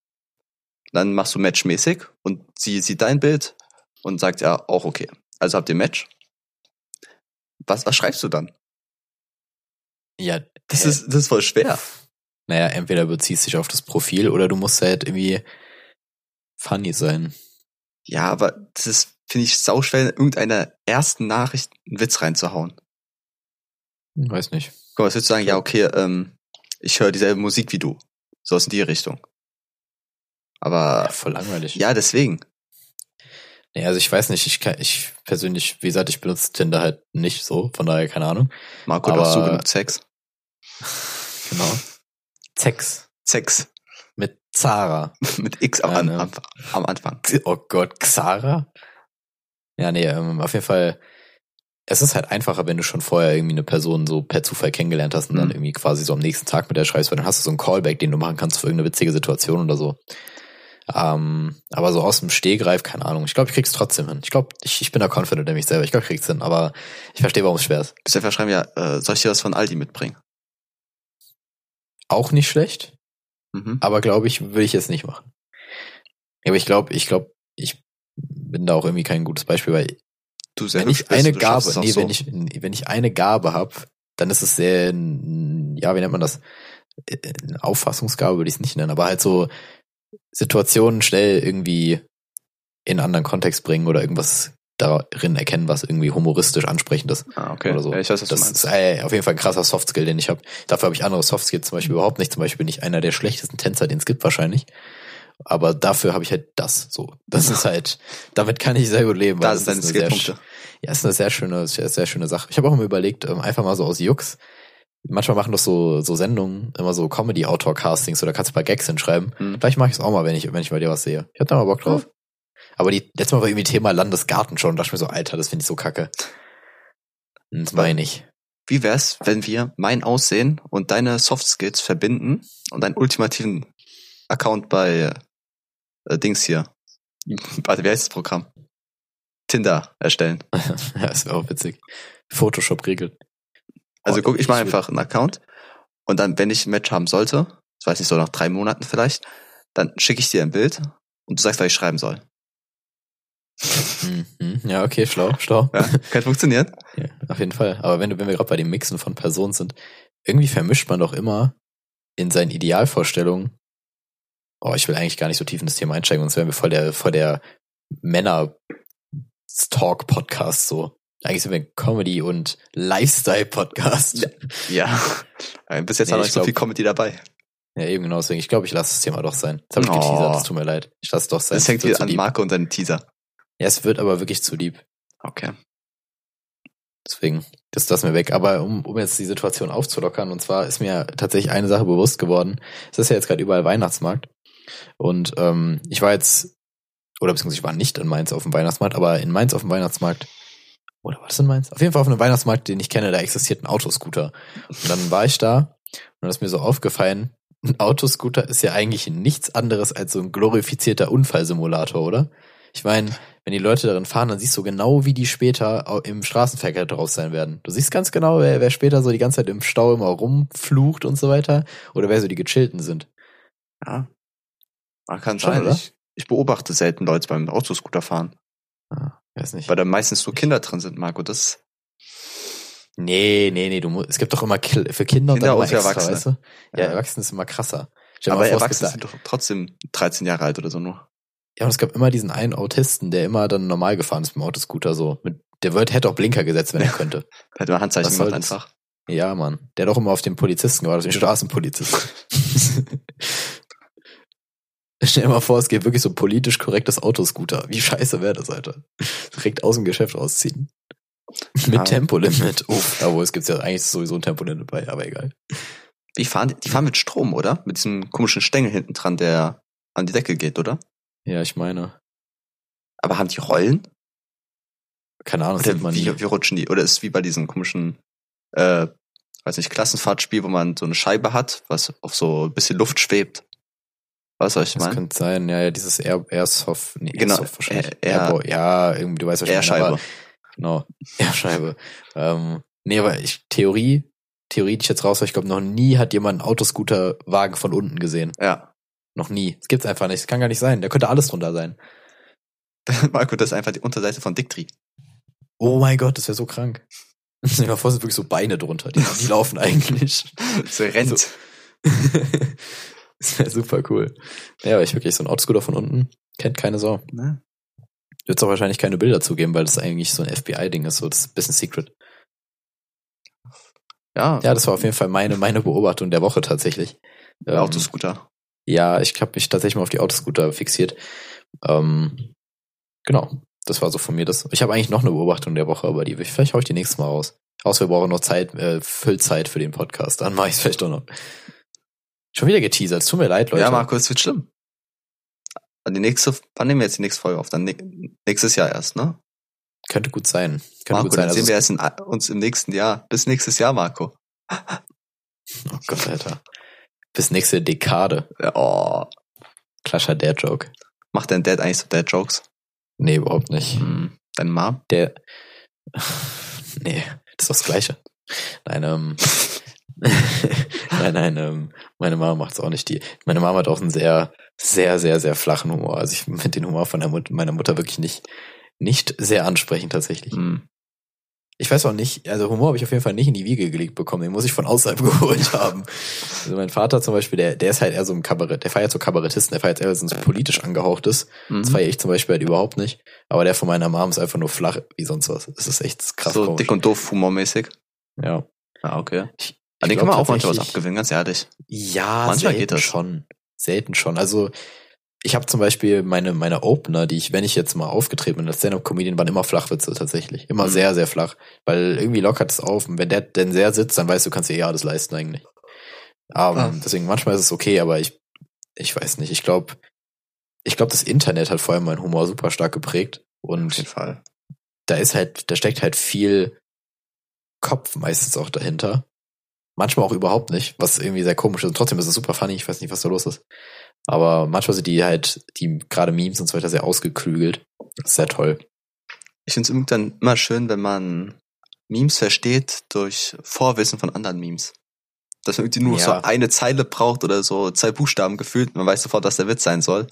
Dann machst du matchmäßig und sie sieht dein Bild und sagt ja auch okay. Also habt ihr Match. Was, was schreibst du dann? Ja, Das hä? ist, das ist voll schwer. Naja, entweder beziehst dich auf das Profil oder du musst halt irgendwie funny sein. Ja, aber das ist, finde ich, sauschwer, in irgendeiner ersten Nachricht einen Witz reinzuhauen. Hm, Weiß nicht. Guck mal, was würdest du sagen? Ja, okay, ähm, ich höre dieselbe Musik wie du. So aus in die Richtung. Aber Ja, voll langweilig. ja, deswegen. Nee, also ich weiß nicht, ich kann, ich persönlich, wie gesagt, ich benutze Tinder halt nicht so, von daher keine Ahnung. Marco, du hast so Aber- genug Sex. Genau. Zex. Zex. Mit Zara. Mit X am, Ja, ne. am, am Anfang. Oh Gott, Xara? Ja, nee, ähm, auf jeden Fall. Es ist halt einfacher, wenn du schon vorher irgendwie eine Person so per Zufall kennengelernt hast und dann Mhm. irgendwie quasi so am nächsten Tag mit der schreibst, weil dann hast du so einen Callback, den du machen kannst für irgendeine witzige Situation oder so. Ähm, aber so aus dem Stehgreif, keine Ahnung. Ich glaube, ich krieg's trotzdem hin. Ich glaube, ich, ich bin da confident in mich selber. Ich glaube, ich krieg's hin, aber ich verstehe, warum es schwer ist. Bis einfach schreiben, ja, äh, soll ich dir was von Aldi mitbringen? Auch nicht schlecht, Mhm. aber glaube ich, will ich jetzt nicht machen. Aber ich glaube, ich glaube, ich bin da auch irgendwie kein gutes Beispiel, weil Du wenn ich bist, eine du Gabe, nee, so. wenn ich, wenn ich eine Gabe habe, dann ist es sehr, ja, wie nennt man das? Äh, Eine Auffassungsgabe würde ich es nicht nennen, aber halt so Situationen schnell irgendwie in einen anderen Kontext bringen oder irgendwas darin erkennen, was irgendwie humoristisch ansprechend ist Ah, okay. oder so. Ja, ich weiß, was das ist äh, auf jeden Fall ein krasser Softskill, den ich habe. Dafür habe ich andere Softskills zum Beispiel überhaupt nicht. Zum Beispiel bin ich einer der schlechtesten Tänzer, den es gibt wahrscheinlich. Aber dafür habe ich halt das so. Das ist halt, damit kann ich sehr gut leben. weil da sind deine ist eine sehr Skillpunkte. ja, ist eine sehr schöne, sehr, sehr schöne Sache. Ich habe auch mal überlegt, ähm, einfach mal so aus Jux. Manchmal machen das so, so Sendungen, immer so Comedy-Autor-Castings oder kannst du ein paar Gags hinschreiben. Mhm. Vielleicht mache ich es auch mal, wenn ich, wenn ich bei dir was sehe. Ich hab da mal Bock drauf. Aber die, letztes Mal war irgendwie Thema Landesgarten schon. Da dachte ich mir so, Alter, das finde ich so kacke. Und Das meine ich. Wie wär's, wenn wir mein Aussehen und deine Soft Skills verbinden und einen ultimativen Account bei äh, Dings hier. Warte, wie heißt das Programm? Tinder erstellen. ja, das wäre auch witzig. Photoshop regelt. Also Oh, guck, ich mache einfach einen Account und dann, wenn ich ein Match haben sollte, das weiß ich so nach drei Monaten vielleicht, dann schicke ich dir ein Bild und du sagst, was ich schreiben soll. Hm, hm. Ja, okay, schlau, schlau. Ja, kann funktionieren. Ja, auf jeden Fall. Aber wenn wenn wir gerade bei dem Mixen von Personen sind, irgendwie vermischt man doch immer in seinen Idealvorstellungen. Oh, ich will eigentlich gar nicht so tief in das Thema einsteigen, sonst wären wir voll der, voll der Männer-Talk-Podcast so. Eigentlich sind wir ein Comedy- und Lifestyle-Podcast. Ja. Äh, Bis jetzt Nee, war noch ich nicht so viel Comedy dabei. Ja, eben genau deswegen. Ich glaube, ich lasse das Thema doch sein. Das habe ich Oh. geteasert, es tut mir leid. Ich lasse es doch sein. Das hängt wieder an. Marke und deinen Teaser. Ja, es wird aber wirklich zu lieb. Okay. Deswegen, das lassen wir weg. Aber um, um jetzt die Situation aufzulockern, und zwar ist mir tatsächlich eine Sache bewusst geworden. Es ist ja jetzt gerade überall Weihnachtsmarkt. Und ähm, ich war jetzt, oder beziehungsweise ich war nicht in Mainz auf dem Weihnachtsmarkt, aber in Mainz auf dem Weihnachtsmarkt, oder war das in Mainz? Auf jeden Fall auf einem Weihnachtsmarkt, den ich kenne, da existiert ein Autoscooter. Und dann war ich da und dann ist mir so aufgefallen, ein Autoscooter ist ja eigentlich nichts anderes als so ein glorifizierter Unfallsimulator, oder? Ich meine, wenn die Leute darin fahren, dann siehst du genau, wie die später im Straßenverkehr draus sein werden. Du siehst ganz genau, wer, wer später so die ganze Zeit im Stau immer rumflucht und so weiter oder wer so die gechillten sind. Ja. Ah, kann Schon, sein. oder? Ich, ich beobachte selten Leute beim Autoscooter fahren, Ah, weiß nicht. weil da meistens nur Kinder drin sind, Marco. Das Nee, nee, nee, du musst, es gibt doch immer Kil- für Kinder, Kinder und dann für immer extra, Erwachsene. weißt du? Ja, Ja. Erwachsene ist immer krasser. Stell aber vor, Erwachsene sind doch trotzdem 13 Jahre alt oder so nur. Ja, und es gab immer diesen einen Autisten, der immer dann normal gefahren ist mit dem Autoscooter so. Mit, der wird, hätte auch Blinker gesetzt, wenn er könnte. Hätte man Handzeichen Was gemacht einfach. Ja, Mann. Der hat auch immer auf den Polizisten gewartet, auf den Straßenpolizisten. Stell dir mal vor, es geht wirklich so ein politisch korrektes Autoscooter. Wie scheiße wäre das, Alter? Direkt aus dem Geschäft rausziehen. Mit Ah. Tempolimit. Oh, aber es gibt ja eigentlich sowieso ein Tempolimit bei, aber egal. Wie fahren die? Die fahren mit Strom, oder? Mit diesem komischen Stängel hinten dran, der an die Decke geht, oder? Ja, ich meine. Aber haben die Rollen? Keine Ahnung, das Oder sieht man nie. wie, wie rutschen die? Oder ist es wie bei diesem komischen, äh, weiß nicht, Klassenfahrtspiel, wo man so eine Scheibe hat, was auf so ein bisschen Luft schwebt? Was ich Das meine? könnte sein, ja, ja, dieses Air, Airsoft, nee, Genau, Airsoft wahrscheinlich. Air- Air- Airball, ja, irgendwie, du weißt, ich meine, Airscheibe. aber- Genau, Airscheibe. ähm, nee, aber ich, Theorie, Theorie, die ich jetzt raus, ich glaube, noch nie hat jemand einen Autoscooterwagen von unten gesehen. Ja. Noch nie. Das gibt's einfach nicht. Das kann gar nicht sein. Da könnte alles drunter sein. Marco, das ist einfach die Unterseite von Dicktree. Oh mein Gott, das wäre so krank. Stell dir mal vor, sind wirklich so Beine drunter, die, die laufen eigentlich. So rennt. So. das wäre super cool. Ja, aber ich wirklich so ein Autoscooter von unten. Kennt keine Sau. Ne? Wird es auch wahrscheinlich keine Bilder zugeben, weil das eigentlich so ein FBI-Ding ist, so das ist ein bisschen secret. Ja, Ja, das war auf jeden Fall meine, meine Beobachtung der Woche tatsächlich. der Ähm, Autoscooter. Ja, ich habe mich tatsächlich mal auf die Autoscooter fixiert. Ähm, genau, das war so von mir das. Ich habe eigentlich noch eine Beobachtung der Woche, aber die vielleicht hau ich die nächstes Mal raus. Außer wir brauchen noch Zeit, äh, Füllzeit für den Podcast. Dann mache ich es vielleicht doch noch. Schon wieder geteasert. Es tut mir leid, Leute. Ja, Marco, es wird schlimm. Die nächste, wann nehmen wir jetzt die nächste Folge auf? Dann nächstes Jahr erst, ne? Könnte gut sein. Könnte Marco, gut sein. dann sehen Also wir erst in, uns im nächsten Jahr. Bis nächstes Jahr, Marco. oh Gott, Alter. Bis nächste Dekade. Oh, Klascher Dad-Joke. macht dein Dad eigentlich so Dad-Jokes? Nee, überhaupt nicht. Hm. Deine Mom? Der. Nee, das ist doch das Gleiche. Nein, ähm. nein, nein, ähm, meine Mama macht's auch nicht die. Meine Mama hat auch einen sehr, sehr, sehr, sehr flachen Humor. Also ich finde den Humor von der Mut meiner Mutter wirklich nicht, nicht sehr ansprechend tatsächlich. Hm. Ich weiß auch nicht, also Humor habe ich auf jeden Fall nicht in die Wiege gelegt bekommen, den muss ich von außerhalb geholt haben. Also mein Vater zum Beispiel, der, der ist halt eher so ein Kabarett, der feiert so Kabarettisten, der feiert eher so politisch angehauchtes. Mhm. Das feiere ich zum Beispiel halt überhaupt nicht. Aber der von meiner Mom ist einfach nur flach wie sonst was. Das ist echt krass so komisch. dick und doof humormäßig. ja. Ah, okay. Ich, An den kann man auch manchmal was abgewinnen, ganz ehrlich. Ja, Manchmal selten geht das. schon. Selten schon. Also ich habe zum Beispiel meine, meine Opener, die ich, wenn ich jetzt mal aufgetreten bin als Stand-Up-Comedian, waren immer Flachwitze tatsächlich. Immer Mhm. sehr, sehr flach. Weil irgendwie lockert es auf. Und wenn der denn sehr sitzt, dann weißt du, kannst dir eh alles leisten eigentlich. Ähm, Ah. Deswegen manchmal ist es okay, aber ich, ich weiß nicht. Ich glaube, ich glaube, das Internet hat vor allem meinen Humor super stark geprägt. Auf jeden Und Fall. da ist halt, da steckt halt viel Kopf meistens auch dahinter. Manchmal auch überhaupt nicht, was irgendwie sehr komisch ist. Und trotzdem ist es super funny, ich weiß nicht, was da los ist. Aber manchmal sind die halt, die gerade Memes und so weiter sehr ausgeklügelt. Das ist sehr toll. Ich finde es dann immer schön, wenn man Memes versteht durch Vorwissen von anderen Memes. Dass man irgendwie nur Ja. so eine Zeile braucht oder so zwei Buchstaben gefühlt. Man weiß sofort, was der Witz sein soll.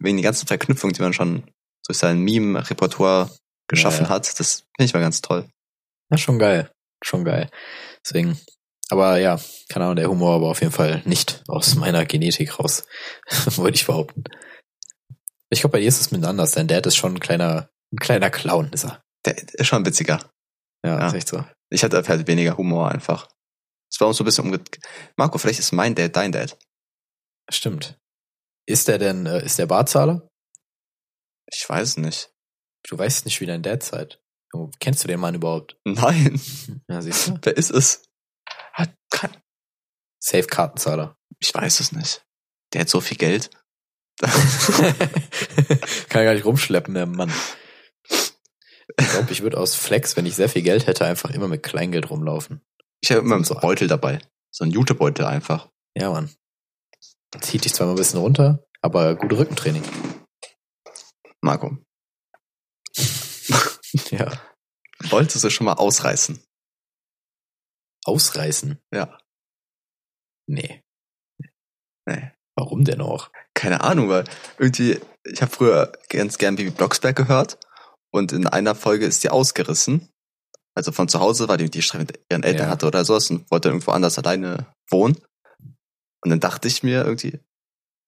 Wegen die ganzen Verknüpfungen, die man schon durch sein Meme-Repertoire geschaffen Ja, ja. hat. Das finde ich mal ganz toll. Ja, schon geil. Schon geil. Deswegen, aber ja, keine Ahnung, der Humor aber auf jeden Fall nicht aus meiner Genetik raus, wollte ich behaupten. Ich glaube, bei dir ist es mit anders. Dein Dad ist schon ein kleiner, ein kleiner Clown, ist er. Der ist schon witziger. Ja, Ja. ist echt so. Ich hatte halt weniger Humor einfach. Es war uns so ein bisschen umge... Marco, vielleicht ist mein Dad dein Dad. Stimmt. Ist der denn, äh, ist der Barzahler? Ich weiß nicht. Du weißt nicht, wie dein Dad seid. Kennst du den Mann überhaupt? Nein. Ja, siehst du? Wer ist es? Hat kein... Safe Kartenzahler. Ich weiß es nicht. Der hat so viel Geld. Kann gar nicht rumschleppen, der Mann. Ich glaube, ich würde aus Flex, wenn ich sehr viel Geld hätte, einfach immer mit Kleingeld rumlaufen. Ich habe immer so So- einen Beutel dabei. So ein Jutebeutel einfach. Ja, Mann. Zieht dich zwar mal ein bisschen runter, aber gute Rückentraining. Marco, Ja. wolltest du schon mal ausreißen? Ausreißen? Ja. Nee. Nee. Warum denn auch? Keine Ahnung, weil irgendwie, ich habe früher ganz gern Bibi Blocksberg gehört und in einer Folge ist die ausgerissen. Also von zu Hause, weil die die Streit mit ihren Eltern Ja. hatte oder sowas und wollte irgendwo anders alleine wohnen. Und dann dachte ich mir irgendwie,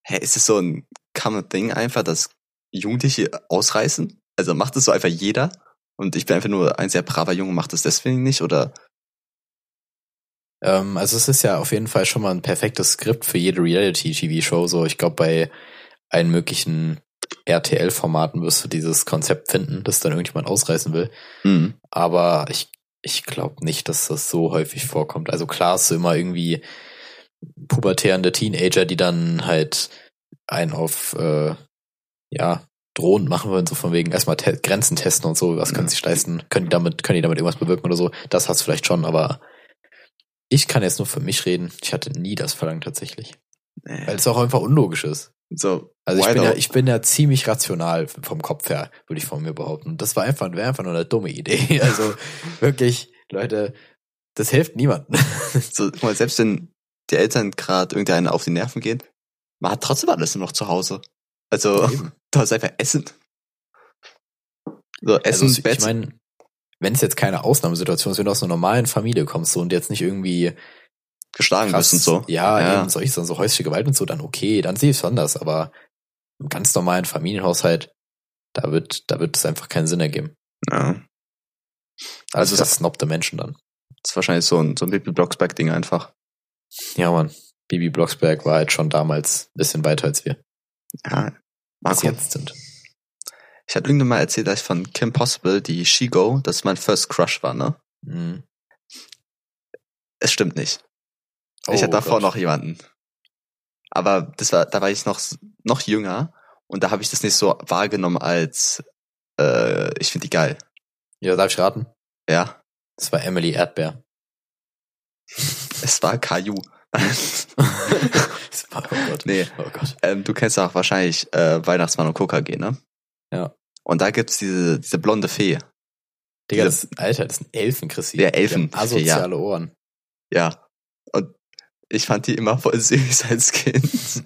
hä, ist es so ein common thing einfach, dass Jugendliche ausreißen? Also macht es so einfach jeder? Und ich bin einfach nur ein sehr braver Junge, macht es deswegen nicht? Oder Ähm, also es ist ja auf jeden Fall schon mal ein perfektes Skript für jede Reality-TV-Show. So, ich glaube, bei allen möglichen RTL-Formaten wirst du dieses Konzept finden, das dann irgendjemand ausreißen will. hm, Aber ich, ich glaube nicht, dass das so häufig vorkommt. Also klar hast du immer irgendwie pubertärende Teenager, die dann halt einen auf äh, ja drohend machen wollen, so von wegen erstmal te Grenzen testen und so, was können Ja. sie leisten, können die damit, können die damit irgendwas bewirken oder so. Das hast du vielleicht schon, aber ich kann jetzt nur für mich reden. Ich hatte nie das Verlangen tatsächlich. Weil nee. es auch einfach unlogisch ist. so, Also ich bin ja, ich bin ja ziemlich rational vom Kopf her, würde ich von mir behaupten. Das war einfach, wäre einfach nur eine dumme Idee. Also wirklich, Leute, das hilft niemandem. so, guck mal, selbst wenn die Eltern gerade irgendeiner auf die Nerven gehen, man hat trotzdem alles nur noch zu Hause. Also, Eben. du hast einfach Essen. So, Essen, also, Bett. ich meine, wenn es jetzt keine Ausnahmesituation ist, wenn du aus einer normalen Familie kommst so, und jetzt nicht irgendwie geschlagen krass, bist und so. ja, Ja. eben solche so häusliche Gewalt und so, dann okay, dann sehe ich es anders, aber im ganz normalen Familienhaushalt, da wird, da wird es einfach keinen Sinn ergeben. Ja. Also das snobbt der Menschen dann. Das ist wahrscheinlich so ein, so ein Bibi Blocksberg-Ding einfach. Ja, Mann. Bibi Blocksberg war halt schon damals ein bisschen weiter als wir Ja. Marco, jetzt sind. Ich hatte irgendwann mal erzählt, dass ich von Kim Possible, die She-Go, das mein First Crush war, ne? Mhm. Es stimmt nicht. ich Oh hatte davor Gott. noch jemanden. Aber das war, da war ich noch, noch jünger und da habe ich das nicht so wahrgenommen als äh, ich finde die geil. Ja, darf ich raten? Ja. Das war Emily Erdbeer. Es war Caillou. War- oh Gott. nee, Oh Gott. ähm, du kennst auch wahrscheinlich äh, Weihnachtsmann und KKG, ne? Ja. Und da gibt's diese, diese blonde Fee. Digga, Diese- das, Alter, das sind Elfen, Chrissy. Ja, Elfen, Asoziale Ohren. Ja. Und ich fand die immer voll süß als Kind.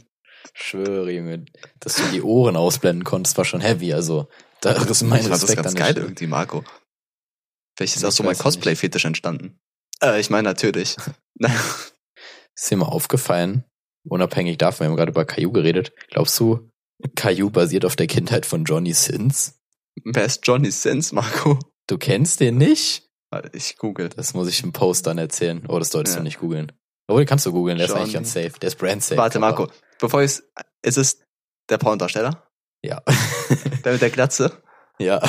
Schwöre, Junge. Dass du die Ohren ausblenden konntest, war schon heavy. Also, da ist mein ich fand das Respekt ganz geil irgendwie, Marco. Vielleicht ist Ich auch so mein. Cosplay-Fetisch entstanden. Äh, ich meine natürlich. Ist dir mal aufgefallen, unabhängig davon, wir haben gerade über Caillou geredet, glaubst du, Caillou basiert auf der Kindheit von Johnny Sins? Wer ist Johnny Sins, Marco? Du kennst den nicht? Ich google. Das muss ich im Post dann erzählen. Oh, das solltest Ja. du nicht googeln. Obwohl, kannst du googeln, der ist Johnny. eigentlich ganz safe. Der ist brand safe. Warte, Marco. Bevor ich ist es der Pornodarsteller? Ja. Der mit der Glatze? ja.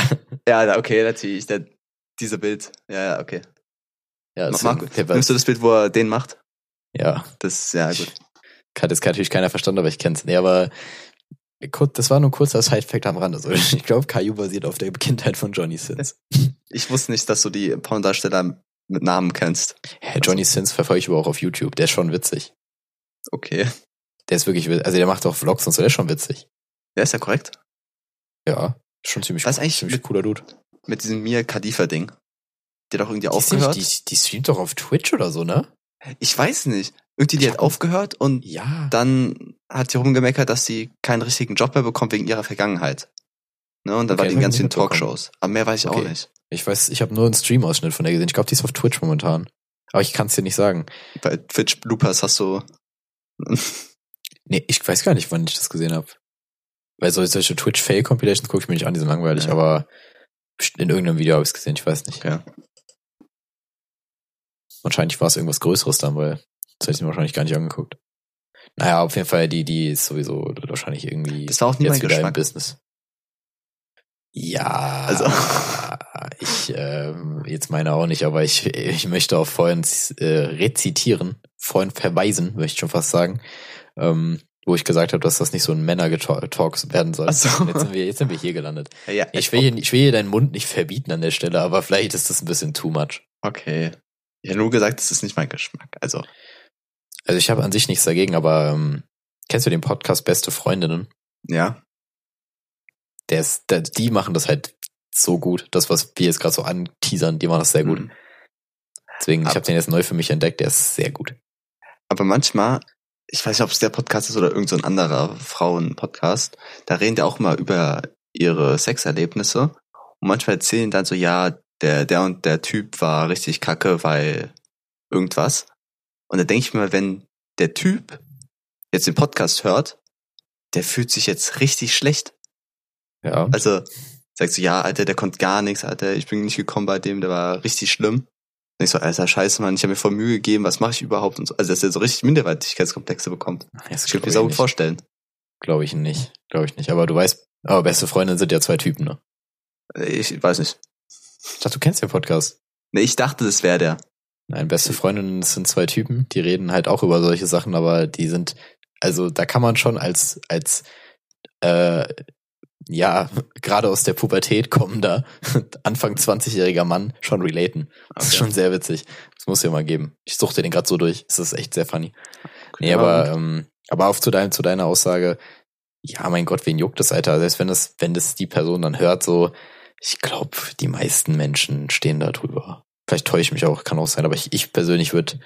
Ja, okay, natürlich. Der, diese Bild. Ja, ja, okay. Ja, das Marco, nimmst du das Bild, wo er den macht? ja. Das, ja, gut. Hat jetzt natürlich keiner verstanden, aber ich kenn's. Nee, aber das war nur kurzer Side-Fact am Rande. Also ich glaube, Caillou basiert auf der Kindheit von Johnny Sins. Ich wusste nicht, dass du die Pornodarsteller mit Namen kennst. Hä, Johnny Sins verfolge ich aber auch auf YouTube. Der ist schon witzig. Okay. Der ist wirklich, wit- also der macht auch Vlogs und so, der ist schon witzig. Ja, ist ja korrekt. Ja, schon ziemlich, Was eigentlich ziemlich mit- cooler Dude. Mit diesem Mia Khalifa-Ding. Der hat doch irgendwie Die, aufgehört. nicht, die, die streamt doch auf Twitch oder so, ne? Ich weiß nicht. Irgendwie, die hat aufgehört und Ja. dann hat sie rumgemeckert, dass sie keinen richtigen Job mehr bekommt wegen ihrer Vergangenheit. Ne, und dann Okay, war die in ganz vielen. Talkshows. Aber mehr weiß ich auch Okay. nicht. Ich weiß, ich habe nur einen Stream-Ausschnitt von der gesehen. Ich glaube, die ist auf Twitch momentan. Aber ich kann es dir nicht sagen. Bei Twitch Bloopers hast du. Nee, ich weiß gar nicht, wann ich das gesehen habe. Weil so- solche Twitch-Fail-Compilations gucke ich mir nicht an, die sind langweilig, Ja. aber in irgendeinem Video habe ich es gesehen, ich weiß nicht. Ja. Wahrscheinlich war es irgendwas Größeres dann, weil das hätte ich mir wahrscheinlich gar nicht angeguckt. Naja, auf jeden Fall, die, die ist sowieso wahrscheinlich irgendwie Das war auch nie mein jetzt wieder im Geschmack. Business. Ja, Also- ich ähm, jetzt meine auch nicht, aber ich, ich möchte auf vorhin äh, rezitieren, vorhin verweisen, möchte ich schon fast sagen, ähm, wo ich gesagt habe, dass das nicht so ein Männer-Talks werden soll. So. Jetzt sind wir, jetzt sind wir hier gelandet. Ja, ja, Ich will, hier, ich will hier deinen Mund nicht verbieten an der Stelle, aber vielleicht ist das ein bisschen too much. Okay. Ich habe nur gesagt, das ist nicht mein Geschmack. Also, Also ich habe an sich nichts dagegen, aber ähm, kennst du den Podcast Beste Freundinnen? ja. Der ist, der, die machen das halt so gut. Das, was wir jetzt gerade so anteasern, die machen das sehr gut. Mhm. Deswegen, ich Ab- habe den jetzt neu für mich entdeckt, der ist sehr gut. Aber manchmal, ich weiß nicht, ob es der Podcast ist oder irgendein so ein anderer Frauen-Podcast, da reden die auch mal über ihre Sexerlebnisse. Und manchmal erzählen dann so, ja, der, der und der Typ war richtig kacke, weil irgendwas. Und da denke ich mir, wenn der Typ jetzt den Podcast hört, der fühlt sich jetzt richtig schlecht. Ja. Also sagst du, ja, Alter, der konnte gar nichts, Alter, ich bin nicht gekommen bei dem, der war richtig schlimm. Und ich so, Alter, scheiße, Mann, ich habe mir voll Mühe gegeben, was mache ich überhaupt und so. Also, dass er so richtig Minderwertigkeitskomplexe bekommt. Das Ich könnte mir so gut vorstellen. Glaube ich nicht. Glaube ich nicht. Aber du weißt, aber beste Freundin sind ja zwei Typen, ne? Ich weiß nicht. Ich dachte, du kennst den Podcast. Nee, ich dachte, das wäre der. Nein, beste Freundinnen sind zwei Typen, die reden halt auch über solche Sachen, aber die sind, also da kann man schon als, als äh, ja, gerade aus der Pubertät kommender, Anfang 20-jähriger Mann schon relaten. Das ist Okay. schon sehr witzig. Das muss dir mal geben. Ich suchte den gerade so durch. Das ist echt sehr funny. Nee, Ja, aber, ähm, aber auf zu, dein, zu deiner Aussage, ja, mein Gott, wen juckt das, Alter? Selbst wenn das, wenn das die Person dann hört, so, ich glaube, die meisten Menschen stehen da drüber. Vielleicht täusche ich mich auch, kann auch sein, aber ich, ich persönlich würde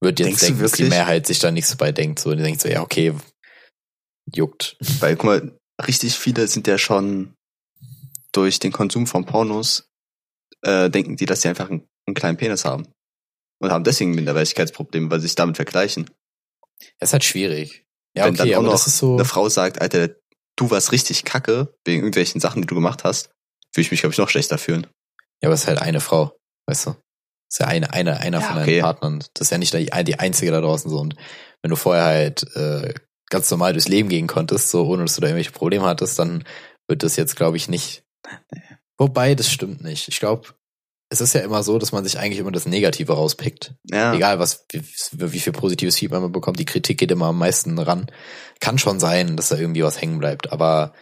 würd jetzt Denkst denken, dass die? Mehrheit sich da nichts so bei denkt. So, die denkt so, ja, okay, juckt. Weil, guck mal, richtig viele sind ja schon durch den Konsum von Pornos, äh, denken die, dass sie einfach einen, einen kleinen Penis haben. Und haben deswegen Minderwertigkeitsprobleme, weil sie sich damit vergleichen. Das ist halt schwierig. Ja, Wenn okay, dann auch aber noch so. Eine Frau sagt, Alter, du warst richtig kacke, wegen irgendwelchen Sachen, die du gemacht hast, würde ich mich, glaube ich, noch schlechter fühlen. Ja, aber es ist halt eine Frau, weißt du? Das ist ja eine, eine, einer Ja, von deinen okay. Partnern. Das ist ja nicht die, die einzige da draußen so. Und wenn du vorher halt äh, ganz normal durchs Leben gehen konntest, so ohne dass du da irgendwelche Probleme hattest, dann wird das jetzt, glaube ich, nicht. Wobei, das stimmt nicht. Ich glaube, es ist ja immer so, dass man sich eigentlich immer das Negative rauspickt. Ja. Egal was, wie, wie viel positives Feedback man bekommt, die Kritik geht immer am meisten ran. Kann schon sein, dass da irgendwie was hängen bleibt, aber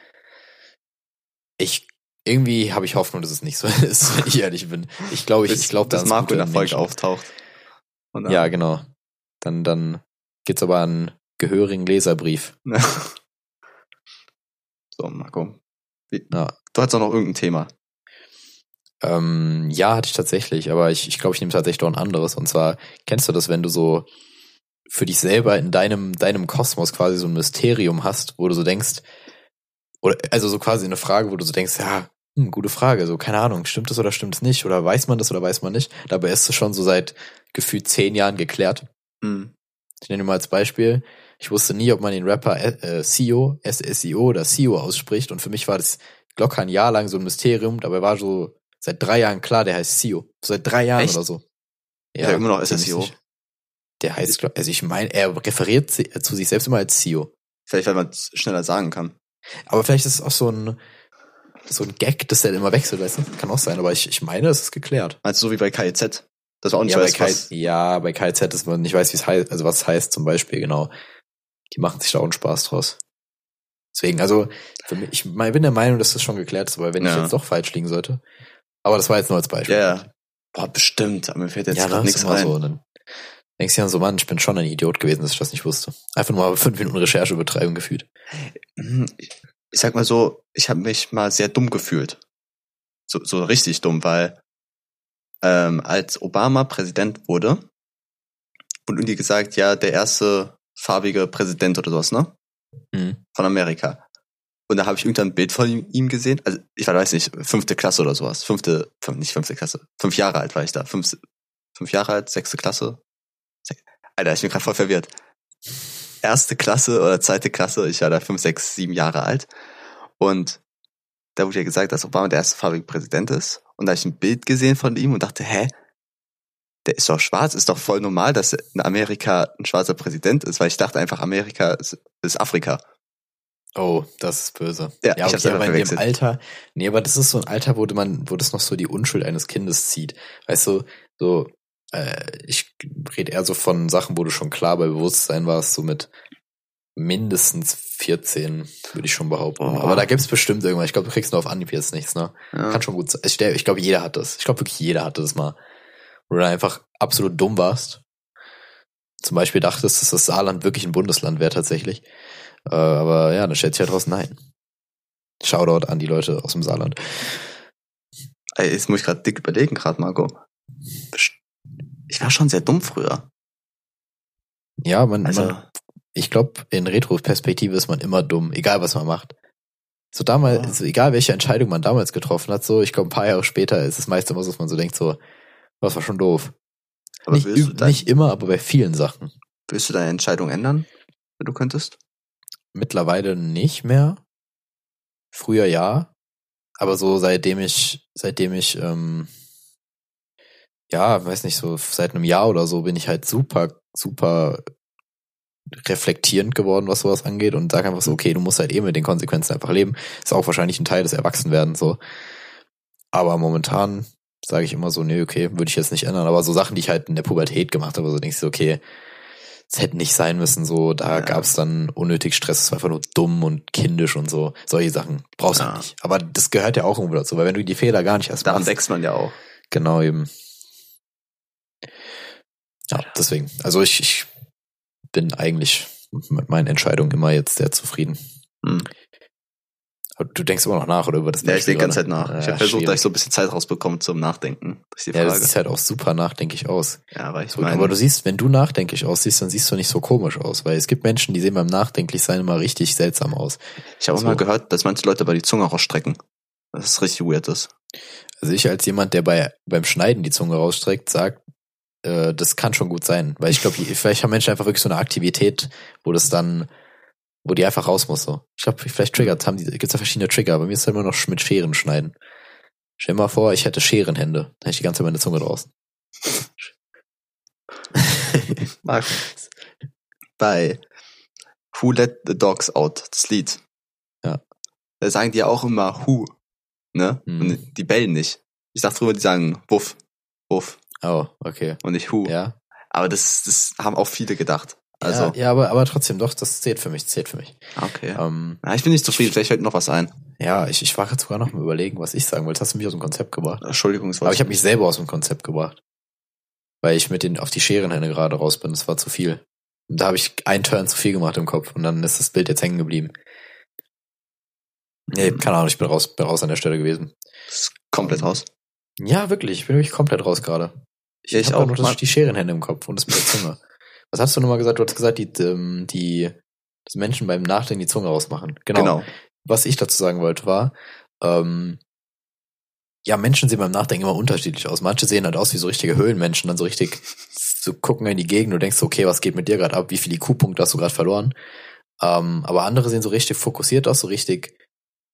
ich irgendwie habe ich Hoffnung, dass es nicht so ist, wenn ich ehrlich bin. Ich glaube, ich, Bis, ich glaube, dass Marco in der Folge auftaucht. Und dann- Ja, genau. Dann, dann gibt's aber einen gehörigen Leserbrief. so, Marco. Wie, Ja. Du hast doch noch irgendein Thema. Ähm, ja, hatte ich tatsächlich, aber ich, ich glaube, ich nehme tatsächlich doch ein anderes. Und zwar, kennst du das, wenn du so für dich selber in deinem, deinem Kosmos quasi so ein Mysterium hast, wo du so denkst, oder also so quasi eine Frage, wo du so denkst, ja, hm, gute Frage, so keine Ahnung, stimmt das oder stimmt es nicht? Oder weiß man das oder weiß man nicht? Dabei ist es schon so seit gefühlt zehn Jahren geklärt. Hm. Ich nenne mal als Beispiel, ich wusste nie, ob man den Rapper äh, CEO, SSEO oder CEO ausspricht und für mich war das locker ein Jahr lang so ein Mysterium, dabei war so seit drei Jahren klar, der heißt CEO. Seit drei Jahren Echt? oder so. Ja, immer noch ziemlich SSEO. Der heißt, also ich meine, er referiert zu sich selbst immer als CEO. Vielleicht, weil man es schneller sagen kann. Aber vielleicht ist es auch so ein, so ein Gag, dass der immer wechselt, weißt du? Kann auch sein, aber ich, ich meine, es ist geklärt. Du so wie bei KIZ? Das war auch nicht Ja bei, weiß, K was. ja, bei KZ ist man nicht weiß, wie es heißt, also was es heißt zum Beispiel, genau. Die machen sich da auch einen Spaß draus. Deswegen, also, mich, ich bin der Meinung, dass das schon geklärt ist, aber wenn ich Ja. jetzt doch falsch liegen sollte. Aber das war jetzt nur als Beispiel. Ja, ja. Boah, bestimmt. Aber mir fällt jetzt ja, das nichts ein. so. Dann denkst du ja so, Mann, ich bin schon ein Idiot gewesen, dass ich das nicht wusste. Einfach nur mal fünf Minuten Recherchebetreibung gefühlt. Hm, Ich ich sag mal so, ich habe mich mal sehr dumm gefühlt. So, so richtig dumm, weil ähm, als Obama Präsident wurde, wurde irgendwie gesagt, ja, der erste farbige Präsident oder sowas, ne? Mhm. Von Amerika. Und da habe ich irgendein Bild von ihm, gesehen. Also ich weiß nicht, fünfte Klasse oder sowas. Fünfte, fünf, nicht fünfte Klasse. Fünf Jahre alt war ich da. Fünf, fünf Jahre alt, sechste Klasse. Alter, ich bin gerade voll verwirrt. Erste Klasse oder zweite Klasse, ich war da fünf, sechs, sieben Jahre alt. Und da wurde ja gesagt, dass Obama der erste farbige Präsident ist. Und da habe ich ein Bild gesehen von ihm und dachte, hä? Der ist doch schwarz, ist doch voll normal, dass in Amerika ein schwarzer Präsident ist, weil ich dachte einfach, Amerika ist, ist Afrika. Oh, das ist böse. Ja, ich hab's okay, aber in dem. Alter, nee, aber das ist so ein Alter, wo man, wo das noch so die Unschuld eines Kindes zieht. Weißt du, so, äh, ich rede eher so von Sachen, wo du schon klar bei Bewusstsein warst, so mit mindestens 14, würde ich schon behaupten. Oh. Aber da gibt's bestimmt irgendwas. Ich glaube, du kriegst nur auf Anhieb jetzt nichts, ne? Ja. Kann schon gut sein. Ich, ich glaube, jeder hat das. Ich glaube wirklich, jeder hatte das mal. Wo du dann einfach absolut dumm warst. Zum Beispiel dachtest, dass das Saarland wirklich ein Bundesland wäre tatsächlich. Äh, aber ja, dann stellt sich halt raus, nein. Shoutout an die Leute aus dem Saarland. Ey, jetzt muss ich gerade dick überlegen, gerade Marco. Best- Ich war schon sehr dumm früher. Ja, man, Also, man ich glaube, in Retro-Perspektive ist man immer dumm, egal was man macht. So damals, Ja. also egal welche Entscheidung man damals getroffen hat, so, ich glaube, ein paar Jahre später ist es meist immer so, dass man so denkt, so, das war schon doof. aber Nicht, willst, du dein, nicht immer, aber bei vielen Sachen. willst du deine Entscheidung ändern, wenn du könntest? Mittlerweile nicht mehr. Früher ja. Aber so seitdem ich, seitdem ich, ähm, ja, weiß nicht, so seit einem Jahr oder so bin ich halt super, super reflektierend geworden, was sowas angeht und sag einfach so, okay, du musst halt eh mit den Konsequenzen einfach leben. Ist auch wahrscheinlich ein Teil des Erwachsenwerdens so. Aber momentan sage ich immer so, nee, okay, würde ich jetzt nicht ändern. Aber so Sachen, die ich halt in der Pubertät gemacht habe, so denkst du, okay, es hätte nicht sein müssen, so, da Ja. gab's dann unnötig Stress, es war einfach nur dumm und kindisch und so. Solche Sachen brauchst du Ja. halt nicht. Aber das gehört ja auch irgendwo dazu, weil wenn du die Fehler gar nicht erst Daran machst, wächst man ja auch. Genau eben. Ja, deswegen. Also ich, ich bin eigentlich mit meinen Entscheidungen immer jetzt sehr zufrieden. Hm. Aber Du denkst immer noch nach oder über das Ja, ich denke ganze Zeit gerade? nach. ich habe versucht, dass ich so ein bisschen Zeit rausbekomme zum Nachdenken. Das ist die Ja, das sieht halt auch super nachdenklich aus. Ja, weil ich So, meine, aber du siehst, wenn du nachdenklich aussiehst, dann siehst du nicht so komisch aus, weil es gibt Menschen, die sehen beim Nachdenklichsein immer richtig seltsam aus. ich habe auch so. mal gehört, dass manche Leute bei die Zunge rausstrecken. Das ist richtig weird ist. Also ich als jemand, der bei beim Schneiden die Zunge rausstreckt, sagt, äh, das kann schon gut sein, weil ich glaube, vielleicht haben Menschen einfach wirklich so eine Aktivität, wo das dann, wo die einfach raus muss so. Ich glaube, vielleicht triggert haben die, gibt's ja verschiedene Trigger. Bei mir ist halt immer noch mit Scheren schneiden. Stell dir mal vor, ich hätte Scherenhände, dann hätte ich die ganze Zeit meine Zunge draußen. Markus. Bei Who Let the Dogs Out, das Lied. Ja. Da sagen die ja auch immer Who. Ne? Mhm. Und die bellen nicht. Ich sag drüber, die sagen Wuff, Wuff Oh, okay. und nicht Hu. Ja. Aber das, das haben auch viele gedacht. Also, ja, ja, aber, aber trotzdem, doch, das zählt für mich, zählt für mich. okay. Ähm, Ja, ich bin nicht zufrieden, vielleicht fällt noch was ein. ja, ich, ich war gerade sogar noch mal überlegen, was ich sagen wollte. Das hast du mich aus dem Konzept gebracht. Entschuldigung, es war Aber ich habe mich selber aus dem Konzept gebracht. Weil ich mit den auf die Scherenhände gerade raus bin. Das war zu viel. Und da habe ich einen Turn zu viel gemacht im Kopf und dann ist das Bild jetzt hängen geblieben. Nee, Mhm. keine Ahnung, ich bin raus, bin raus an der Stelle gewesen. komplett raus. Ja, wirklich, ich bin wirklich komplett raus gerade. Ich, ich hab auch. Nur das, die Scherenhände im Kopf und das mit der Zunge. Was hast du nochmal gesagt? Du hast gesagt, die, ähm, die, dass Menschen beim Nachdenken die Zunge rausmachen. Genau. Genau. Was ich dazu sagen wollte war, ähm, ja, Menschen sehen beim Nachdenken immer unterschiedlich aus. Manche sehen halt aus wie so richtige Höhlenmenschen, dann so richtig so gucken in die Gegend und denkst, okay, was geht mit dir gerade ab? Wie viele IQ-Punkte hast du gerade verloren? Ähm, aber andere sehen so richtig fokussiert aus, so richtig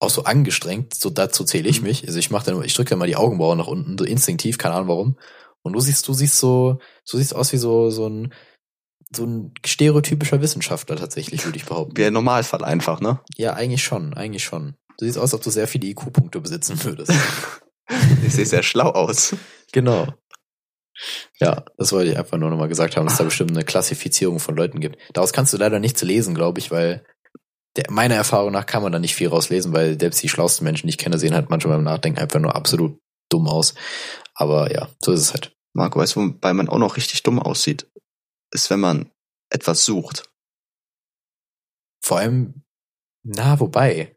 auch so angestrengt. So dazu zähle ich Mhm. mich. Also ich mache dann, ich drücke dann mal die Augenbrauen nach unten, so instinktiv, keine Ahnung warum. Und du siehst, du siehst so, du siehst aus wie so so ein so ein stereotypischer Wissenschaftler tatsächlich, würde ich behaupten. Wie ein Normalfall einfach, ne? Ja, eigentlich schon, eigentlich schon. Du siehst aus, als ob du sehr viele IQ-Punkte besitzen würdest. Ich sehe sehr schlau aus. genau. Ja, das wollte ich einfach nur nochmal gesagt haben, dass da bestimmt eine Klassifizierung von Leuten gibt. Daraus kannst du leider nichts lesen, glaube ich, weil der, meiner Erfahrung nach kann man da nicht viel rauslesen, weil selbst die schlauesten Menschen, die ich kenne, sehen halt manchmal beim Nachdenken einfach nur absolut dumm aus. Aber ja, so ist es halt. Marco, weißt du, wobei man auch noch richtig dumm aussieht? Ist, wenn man etwas sucht. Vor allem, na, wobei.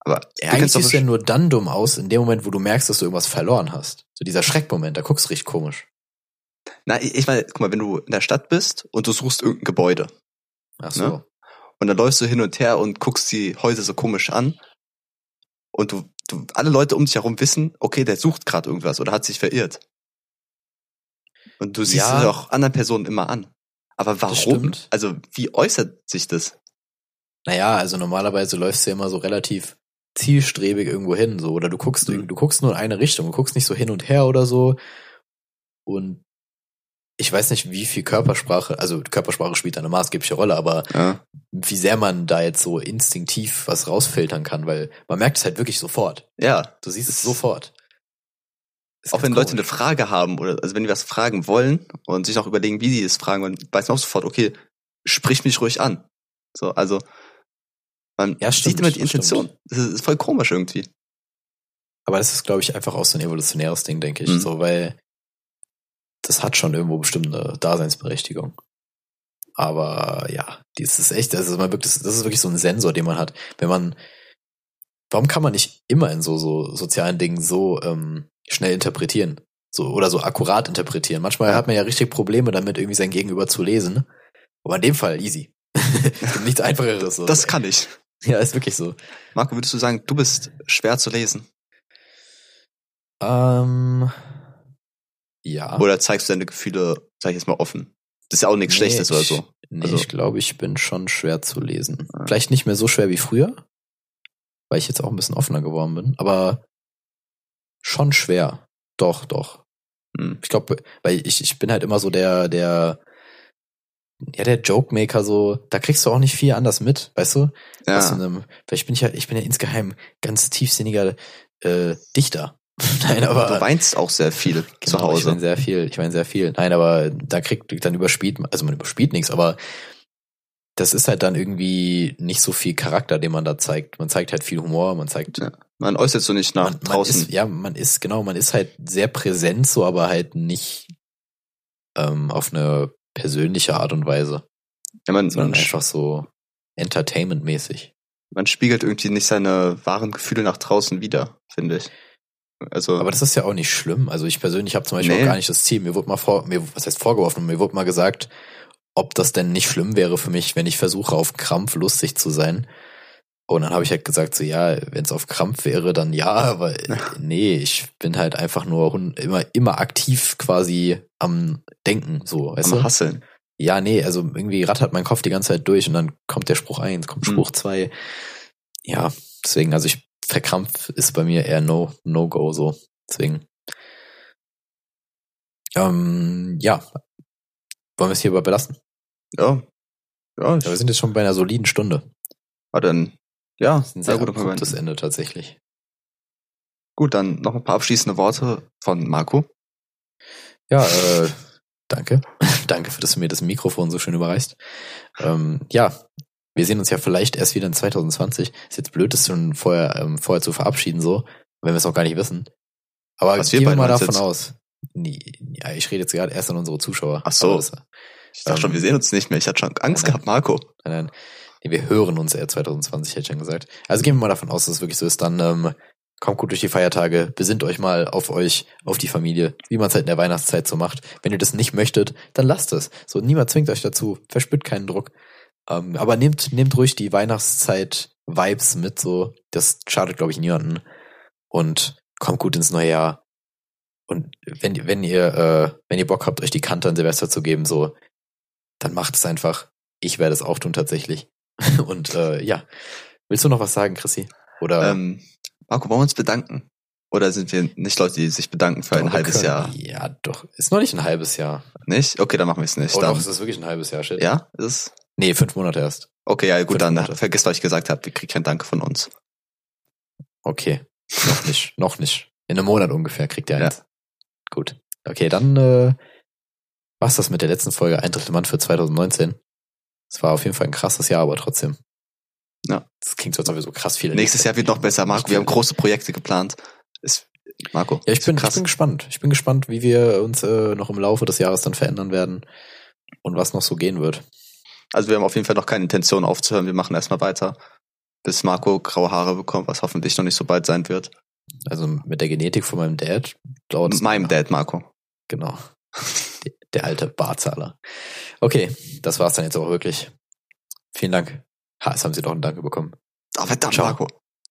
Aber Eigentlich siehst du ja nur dann dumm aus, in dem Moment, wo du merkst, dass du irgendwas verloren hast. So dieser Schreckmoment, da guckst du richtig komisch. Na, ich ich meine, guck mal, wenn du in der Stadt bist und du suchst irgendein Gebäude Ach so. Ne? und dann läufst du hin und her und guckst die Häuser so komisch an und du, du alle Leute um dich herum wissen, okay, der sucht gerade irgendwas oder hat sich verirrt. Und du siehst Ja. es auch anderen Personen immer an. Aber warum? Also, wie äußert sich das? Naja, also normalerweise läufst du ja immer so relativ zielstrebig irgendwo hin, so. Oder du guckst, Mhm. du guckst nur in eine Richtung, du guckst nicht so hin und her oder so. Und ich weiß nicht, wie viel Körpersprache, also Körpersprache spielt eine maßgebliche Rolle, aber Ja. wie sehr man da jetzt so instinktiv was rausfiltern kann, weil man merkt es halt wirklich sofort. Ja. Du siehst es sofort. Auch wenn Leute eine komisch. Frage haben oder also wenn die was fragen wollen und sich auch überlegen, wie die es fragen, dann weiß man auch sofort, okay, sprich mich ruhig an. So, also man Ja, stimmt, sieht immer die Intention. stimmt. Das ist, ist voll komisch irgendwie. Aber das ist, glaube ich, einfach auch so ein evolutionäres Ding, denke ich. Mhm. So, weil das hat schon irgendwo bestimmt eine Daseinsberechtigung. Aber ja, das ist echt, das ist, man wirklich, das ist wirklich so ein Sensor, den man hat. Wenn man, warum kann man nicht immer in so, so sozialen Dingen so ähm, schnell interpretieren? So, oder so akkurat interpretieren. Manchmal hat man ja richtig Probleme damit, irgendwie sein Gegenüber zu lesen. Aber in dem Fall easy. es gibt nichts einfacheres. So. Das kann ich. Ja, ist wirklich so. Marco, würdest du sagen, du bist schwer zu lesen? Ähm, ja. Oder zeigst du deine Gefühle, sag ich jetzt mal, offen? Das ist ja auch nichts Nee, Schlechtes oder ich- so. Nee, Also- ich glaube, ich bin schon schwer zu lesen. Ah. Vielleicht nicht mehr so schwer wie früher, weil ich jetzt auch ein bisschen offener geworden bin, aber schon schwer. Doch, doch. Hm. Ich glaube, weil ich, ich bin halt immer so der, der, ja, der Joke-Maker so, da kriegst du auch nicht viel anders mit, weißt du? Aus Ja. einem, vielleicht bin ich ja, ich bin ja insgeheim ganz tiefsinniger äh, Dichter. Nein, aber Du weinst auch sehr viel zu Genau, Ich Hause. meine sehr viel, ich meine sehr viel. Nein, aber da kriegt, dann überspielt, man- also man überspielt nichts, aber das ist halt dann irgendwie nicht so viel Charakter, den man da zeigt. Man zeigt halt viel Humor, man zeigt, Ja, Man äußert so nicht nach man, man draußen. ist, ja, man ist, genau, man ist halt sehr präsent, so, aber halt nicht ähm, auf eine persönliche Art und Weise, ja, man, sondern man, einfach so entertainmentmäßig. man spiegelt irgendwie nicht seine wahren Gefühle nach draußen wieder, finde ich. Also, Aber das ist ja auch nicht schlimm. Also ich persönlich habe zum Beispiel Nee. auch gar nicht das Ziel. Mir wurde mal vor, mir, was heißt vorgeworfen, mir wurde mal gesagt, ob das denn nicht schlimm wäre für mich, wenn ich versuche, auf Krampf lustig zu sein. Und dann habe ich halt gesagt, so ja, wenn es auf Krampf wäre, dann ja, aber nee, ich bin halt einfach nur immer, immer aktiv quasi am Denken, so, weißt am du? Hasseln. Ja, nee, also irgendwie rattert mein Kopf die ganze Zeit durch und dann kommt der Spruch eins, kommt Hm. Spruch zwei. Ja, deswegen, also ich verkrampf ist bei mir eher no, no go so. Deswegen. Ähm, ja. Wollen wir es hierbei belassen? Ja. Ja, Ja, wir sind jetzt schon bei einer soliden Stunde. war dann, ja, Das ist ein sehr sehr gut. abruptes Ende tatsächlich. Gut, dann noch ein paar abschließende Worte von Marco. Ja, äh, danke. danke, dass du mir das Mikrofon so schön überreichst. Ähm, ja, wir sehen uns ja vielleicht erst wieder in 2020. Ist jetzt blöd, das schon vorher, ähm, vorher zu verabschieden, so, wenn wir es auch gar nicht wissen. Aber Was gehen wir mal davon jetzt? aus. Nee, ja, ich rede jetzt gerade erst an unsere Zuschauer. Ach so. Das- Ich dachte schon, wir sehen uns nicht mehr. Ich hatte schon Angst Nein, gehabt, Marco. Nein, nein. Nee, wir hören uns eher 2020, hätte ich schon gesagt. Also gehen wir mal davon aus, dass es wirklich so ist. Dann ähm, kommt gut durch die Feiertage, besinnt euch mal auf euch, auf die Familie, wie man es halt in der Weihnachtszeit so macht. Wenn ihr das nicht möchtet, dann lasst es. So, niemand zwingt euch dazu. Verspürt keinen Druck. Ähm, aber nehmt, nehmt ruhig die Weihnachtszeit-Vibes mit, so. Das schadet, glaube ich, niemanden. Und kommt gut ins neue Jahr. Und wenn, wenn ihr, äh, wenn ihr Bock habt, euch die Kante an Silvester zu geben, so, dann macht es einfach. Ich werde es auch tun tatsächlich. Und äh, ja, willst du noch was sagen, Chrissy? Oder Ähm, Marco, wollen wir uns bedanken? Oder sind wir nicht Leute, die sich bedanken für ein wir halbes können- Jahr? Ja, doch. Ist noch nicht ein halbes Jahr. Nicht? Okay, dann machen wir es nicht. Oh, dann, doch, es ist wirklich ein halbes Jahr, shit. ja, ist es? Nee, fünf Monate erst. Okay, ja, gut, Fünf dann Monate. vergesst, was ich gesagt habe. Wir kriegen kein Danke von uns. Okay. Noch nicht, noch nicht. In einem Monat ungefähr kriegt ihr Ja. eins. Gut. Okay, dann äh, war's das mit der letzten Folge Ein Drittel Mann für 2019. Es war auf jeden Fall ein krasses Jahr, aber trotzdem. Ja. Das klingt so, als ob wir so krass viele. Nächstes Jahr wird noch besser, Marco. Wir haben große Projekte geplant. Ist, Marco. Ja, ich bin, ich krass. bin gespannt. Ich bin gespannt, wie wir uns äh, noch im Laufe des Jahres dann verändern werden und was noch so gehen wird. Also wir haben auf jeden Fall noch keine Intention aufzuhören. Wir machen erstmal weiter, bis Marco graue Haare bekommt, was hoffentlich noch nicht so bald sein wird. Also mit der Genetik von meinem Dad dauert es. Meinem Dad, Marco. Genau. Der- alte Barzahler. Okay, das war's dann jetzt auch wirklich. Vielen Dank. Ha, jetzt haben Sie doch einen Danke bekommen. Oh, verdammt, Ciao. Marco.